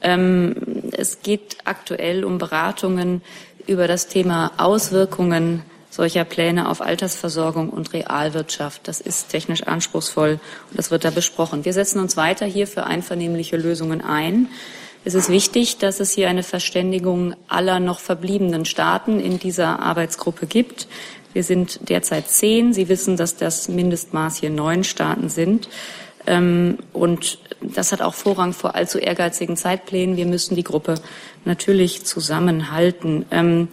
S13: Ähm, es geht aktuell um Beratungen über das Thema Auswirkungen solcher Pläne auf Altersversorgung und Realwirtschaft. Das ist technisch anspruchsvoll und das wird da besprochen. Wir setzen uns weiter hier für einvernehmliche Lösungen ein. Es ist wichtig, dass es hier eine Verständigung aller noch verbliebenen Staaten in dieser Arbeitsgruppe gibt. Wir sind derzeit zehn. Sie wissen, dass das Mindestmaß hier neun Staaten sind. Ähm, und das hat auch Vorrang vor allzu ehrgeizigen Zeitplänen. Wir müssen die Gruppe natürlich zusammenhalten. Ähm,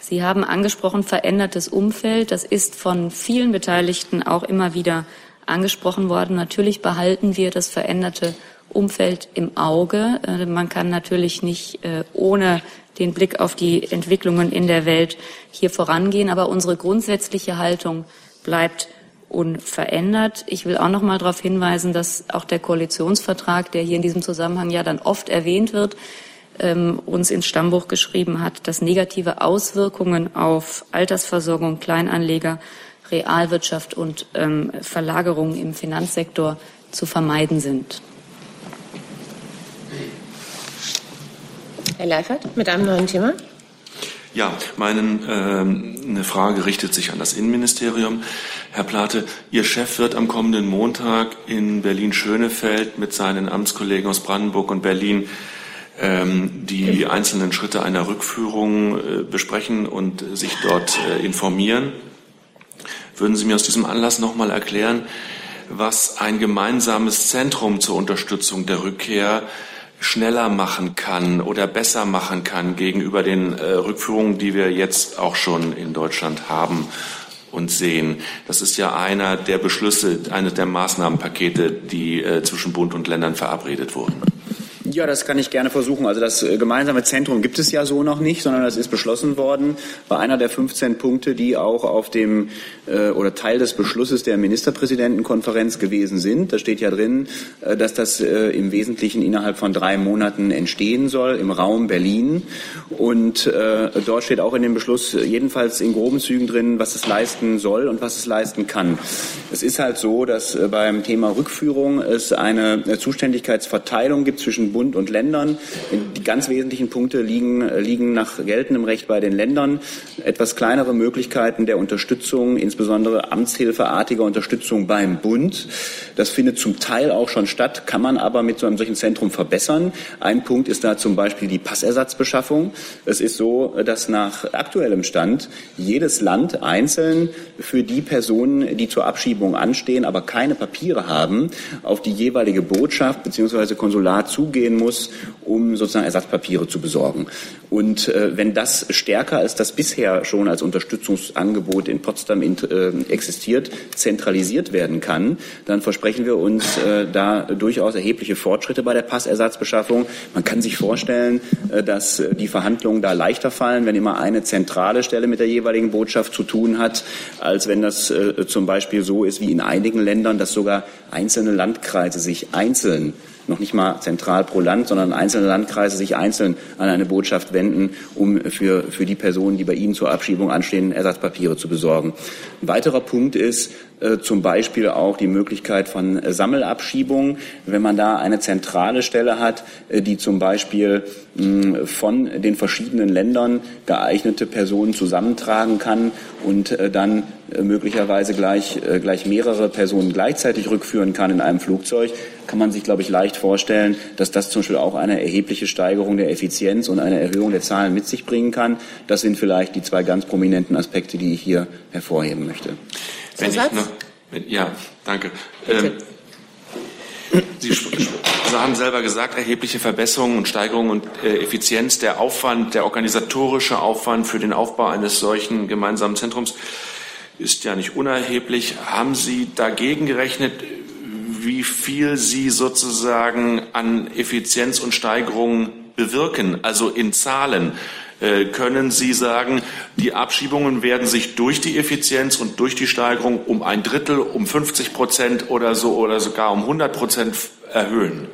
S13: Sie haben angesprochen, verändertes Umfeld. Das ist von vielen Beteiligten auch immer wieder angesprochen worden. Natürlich behalten wir das veränderte Umfeld im Auge. Äh, man kann natürlich nicht äh, ohne den Blick auf die Entwicklungen in der Welt hier vorangehen. Aber unsere grundsätzliche Haltung bleibt unverändert. Ich will auch noch mal darauf hinweisen, dass auch der Koalitionsvertrag, der hier in diesem Zusammenhang ja dann oft erwähnt wird, ähm, uns ins Stammbuch geschrieben hat, dass negative Auswirkungen auf Altersversorgung, Kleinanleger, Realwirtschaft und ähm, Verlagerungen im Finanzsektor zu vermeiden sind.
S3: Herr Leifert mit einem neuen Thema.
S9: Ja, meine ähm, Frage richtet sich an das Innenministerium. Herr Plate, Ihr Chef wird am kommenden Montag in Berlin-Schönefeld mit seinen Amtskollegen aus Brandenburg und Berlin ähm, die einzelnen Schritte einer Rückführung äh, besprechen und sich dort äh, informieren. Würden Sie mir aus diesem Anlass noch mal erklären, was ein gemeinsames Zentrum zur Unterstützung der Rückkehr schneller machen kann oder besser machen kann gegenüber den äh, Rückführungen, die wir jetzt auch schon in Deutschland haben und sehen. Das ist ja einer der Beschlüsse, eines der Maßnahmenpakete, die äh, zwischen Bund und Ländern verabredet wurden.
S8: Ja, das kann ich gerne versuchen. Also das äh, gemeinsame Zentrum gibt es ja so noch nicht, sondern das ist beschlossen worden. War einer der 15 Punkte, die auch auf dem äh, oder Teil des Beschlusses der Ministerpräsidentenkonferenz gewesen sind. Da steht ja drin, äh, dass das äh, im Wesentlichen innerhalb von drei Monaten entstehen soll im Raum Berlin. Und äh, dort steht auch in dem Beschluss jedenfalls in groben Zügen drin, was es leisten soll und was es leisten kann. Es ist halt so, dass äh, beim Thema Rückführung es eine Zuständigkeitsverteilung gibt zwischen Bund und Ländern. Die ganz wesentlichen Punkte liegen, liegen nach geltendem Recht bei den Ländern. Etwas kleinere Möglichkeiten der Unterstützung, insbesondere amtshilfeartiger Unterstützung beim Bund. Das findet zum Teil auch schon statt, kann man aber mit so einem solchen Zentrum verbessern. Ein Punkt ist da zum Beispiel die Passersatzbeschaffung. Es ist so, dass nach aktuellem Stand jedes Land einzeln für die Personen, die zur Abschiebung anstehen, aber keine Papiere haben, auf die jeweilige Botschaft bzw. Konsulat zugehen gehen muss, um sozusagen Ersatzpapiere zu besorgen. Und äh, wenn das stärker als das bisher schon als Unterstützungsangebot in Potsdam in, äh, existiert, zentralisiert werden kann, dann versprechen wir uns äh, da durchaus erhebliche Fortschritte bei der Passersatzbeschaffung. Man kann sich vorstellen, äh, dass die Verhandlungen da leichter fallen, wenn immer eine zentrale Stelle mit der jeweiligen Botschaft zu tun hat, als wenn das äh, zum Beispiel so ist wie in einigen Ländern, dass sogar einzelne Landkreise sich einzeln noch nicht mal zentral pro Land, sondern einzelne Landkreise sich einzeln an eine Botschaft wenden, um für, für die Personen, die bei ihnen zur Abschiebung anstehen, Ersatzpapiere zu besorgen. Ein weiterer Punkt ist, zum Beispiel auch die Möglichkeit von Sammelabschiebungen, wenn man da eine zentrale Stelle hat, äh, die zum Beispiel mh, von den verschiedenen Ländern geeignete Personen zusammentragen kann und äh, dann äh, möglicherweise gleich, äh, gleich mehrere Personen gleichzeitig rückführen kann in einem Flugzeug, kann man sich, glaube ich, leicht vorstellen, dass das zum Beispiel auch eine erhebliche Steigerung der Effizienz und eine Erhöhung der Zahlen mit sich bringen kann. Das sind vielleicht die zwei ganz prominenten Aspekte, die ich hier hervorheben möchte.
S9: Wenn ich noch, wenn, ja, danke. Ähm, Sie, haben selber gesagt, erhebliche Verbesserungen und Steigerungen und äh, Effizienz, der Aufwand, der organisatorische Aufwand für den Aufbau eines solchen gemeinsamen Zentrums ist ja nicht unerheblich. Haben Sie dagegen gerechnet, wie viel Sie sozusagen an Effizienz und Steigerung bewirken, also in Zahlen? Äh, können Sie sagen, die Abschiebungen werden sich durch die Effizienz und durch die Steigerung um ein Drittel, um 50 Prozent oder so oder sogar um 100 Prozent erhöhen?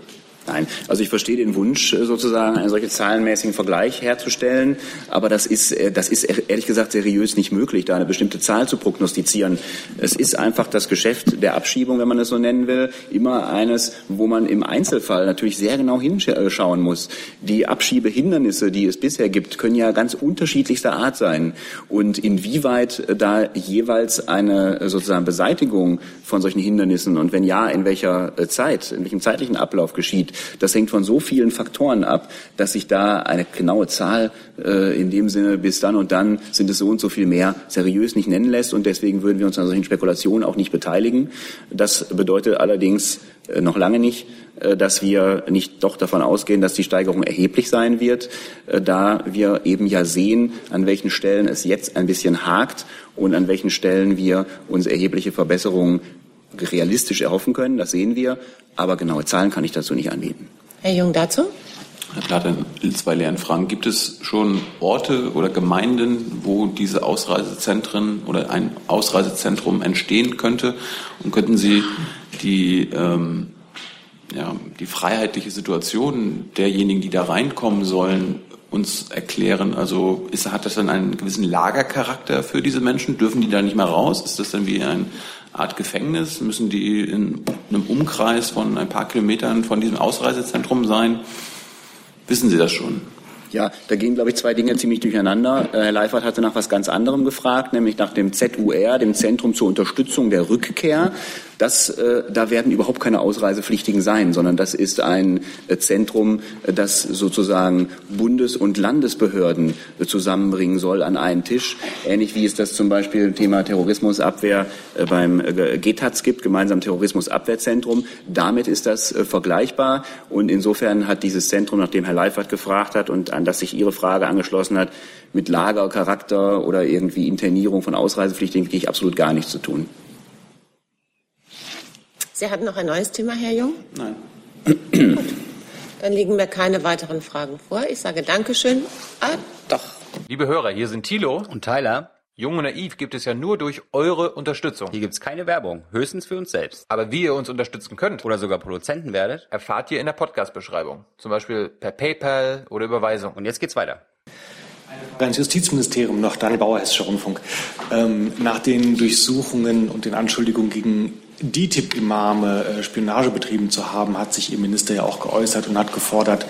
S8: Nein, also ich verstehe den Wunsch, äh, sozusagen einen solchen zahlenmäßigen Vergleich herzustellen, aber das ist, äh, das ist ehrlich gesagt seriös nicht möglich, da eine bestimmte Zahl zu prognostizieren. Es ist einfach das Geschäft der Abschiebung, wenn man es so nennen will, immer eines, wo man im Einzelfall natürlich sehr genau hinschauen muss. Die Abschiebehindernisse, die es bisher gibt, können ja ganz unterschiedlichster Art sein. Und inwieweit da jeweils eine sozusagen Beseitigung von solchen Hindernissen und wenn ja, in welcher äh, Zeit, in welchem zeitlichen Ablauf geschieht, das hängt von so vielen Faktoren ab, dass sich da eine genaue Zahl äh, in dem Sinne bis dann und dann sind es so und so viel mehr seriös nicht nennen lässt und deswegen würden wir uns an solchen Spekulationen auch nicht beteiligen. Das bedeutet allerdings äh, noch lange nicht, äh, dass wir nicht doch davon ausgehen, dass die Steigerung erheblich sein wird, äh, da wir eben ja sehen, an welchen Stellen es jetzt ein bisschen hakt und an welchen Stellen wir uns erhebliche Verbesserungen realistisch erhoffen können. Das sehen wir. Aber genaue Zahlen kann ich dazu nicht anbieten.
S3: Herr Jung, dazu?
S7: Herr Platte, zwei leeren Fragen. Gibt es schon Orte oder Gemeinden, wo diese Ausreisezentren oder ein Ausreisezentrum entstehen könnte? Und könnten Sie die, ähm, ja, die freiheitliche Situation derjenigen, die da reinkommen sollen, uns erklären? Also ist, hat das dann einen gewissen Lagercharakter für diese Menschen? Dürfen die da nicht mehr raus? Ist das dann wie ein Art Gefängnis? Müssen die in einem Umkreis von ein paar Kilometern von diesem Ausreisezentrum sein? Wissen Sie das schon?
S8: Ja, da gehen, glaube ich, zwei Dinge ziemlich durcheinander. Äh, Herr Leifert hatte nach was ganz anderem gefragt, nämlich nach dem ZUR, dem Zentrum zur Unterstützung der Rückkehr. Das, äh, da werden überhaupt keine Ausreisepflichtigen sein, sondern das ist ein äh, Zentrum, äh, das sozusagen Bundes- und Landesbehörden zusammenbringen soll an einen Tisch. Ähnlich wie es das zum Beispiel im Thema Terrorismusabwehr beim GTAZ gibt, gemeinsam Terrorismusabwehrzentrum. Damit ist das vergleichbar. Und insofern hat dieses Zentrum, nachdem Herr Leifert gefragt hat und an das sich Ihre Frage angeschlossen hat, mit Lagercharakter oder irgendwie Internierung von Ausreisepflichtigen wirklich absolut gar nichts zu tun.
S3: Sie hatten noch ein neues Thema, Herr Jung?
S7: Nein.
S3: Gut. Dann liegen mir keine weiteren Fragen vor. Ich sage Dankeschön. Ah, doch.
S22: Liebe Hörer, hier sind Thilo
S5: und Tyler.
S22: Jung und Naiv gibt es ja nur durch eure Unterstützung.
S5: Hier gibt es keine Werbung, höchstens für uns selbst.
S22: Aber wie ihr uns unterstützen könnt
S5: oder sogar Produzenten werdet,
S22: erfahrt ihr in der Podcast-Beschreibung. Zum Beispiel per PayPal oder Überweisung.
S5: Und jetzt geht's weiter.
S18: Ans Justizministerium noch, Daniel Bauer, Hessischer Rundfunk. Ähm, nach den Durchsuchungen und den Anschuldigungen gegen DITIB-Imame äh, Spionage betrieben zu haben, hat sich Ihr Minister ja auch geäußert und hat gefordert,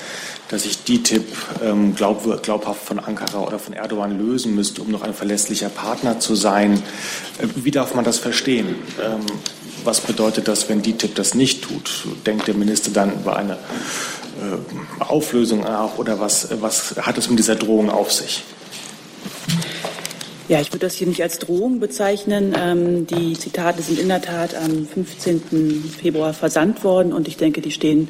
S18: dass sich DITIB ähm, glaub, glaubhaft von Ankara oder von Erdogan lösen müsste, um noch ein verlässlicher Partner zu sein. Äh, wie darf man das verstehen? Ähm, was bedeutet das, wenn DITIB das nicht tut? Denkt der Minister dann über eine äh, Auflösung nach oder was, was hat es mit dieser Drohung auf sich?
S19: Ja, ich würde das hier nicht als Drohung bezeichnen. Ähm, die Zitate sind in der Tat am 15. Februar versandt worden und ich denke, die stehen,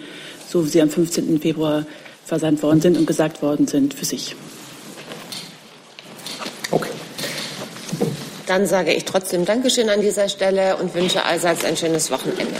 S19: so wie sie am 15. Februar versandt worden sind und gesagt worden sind, für sich.
S3: Okay. Dann sage ich trotzdem Dankeschön an dieser Stelle und wünsche allseits ein schönes Wochenende.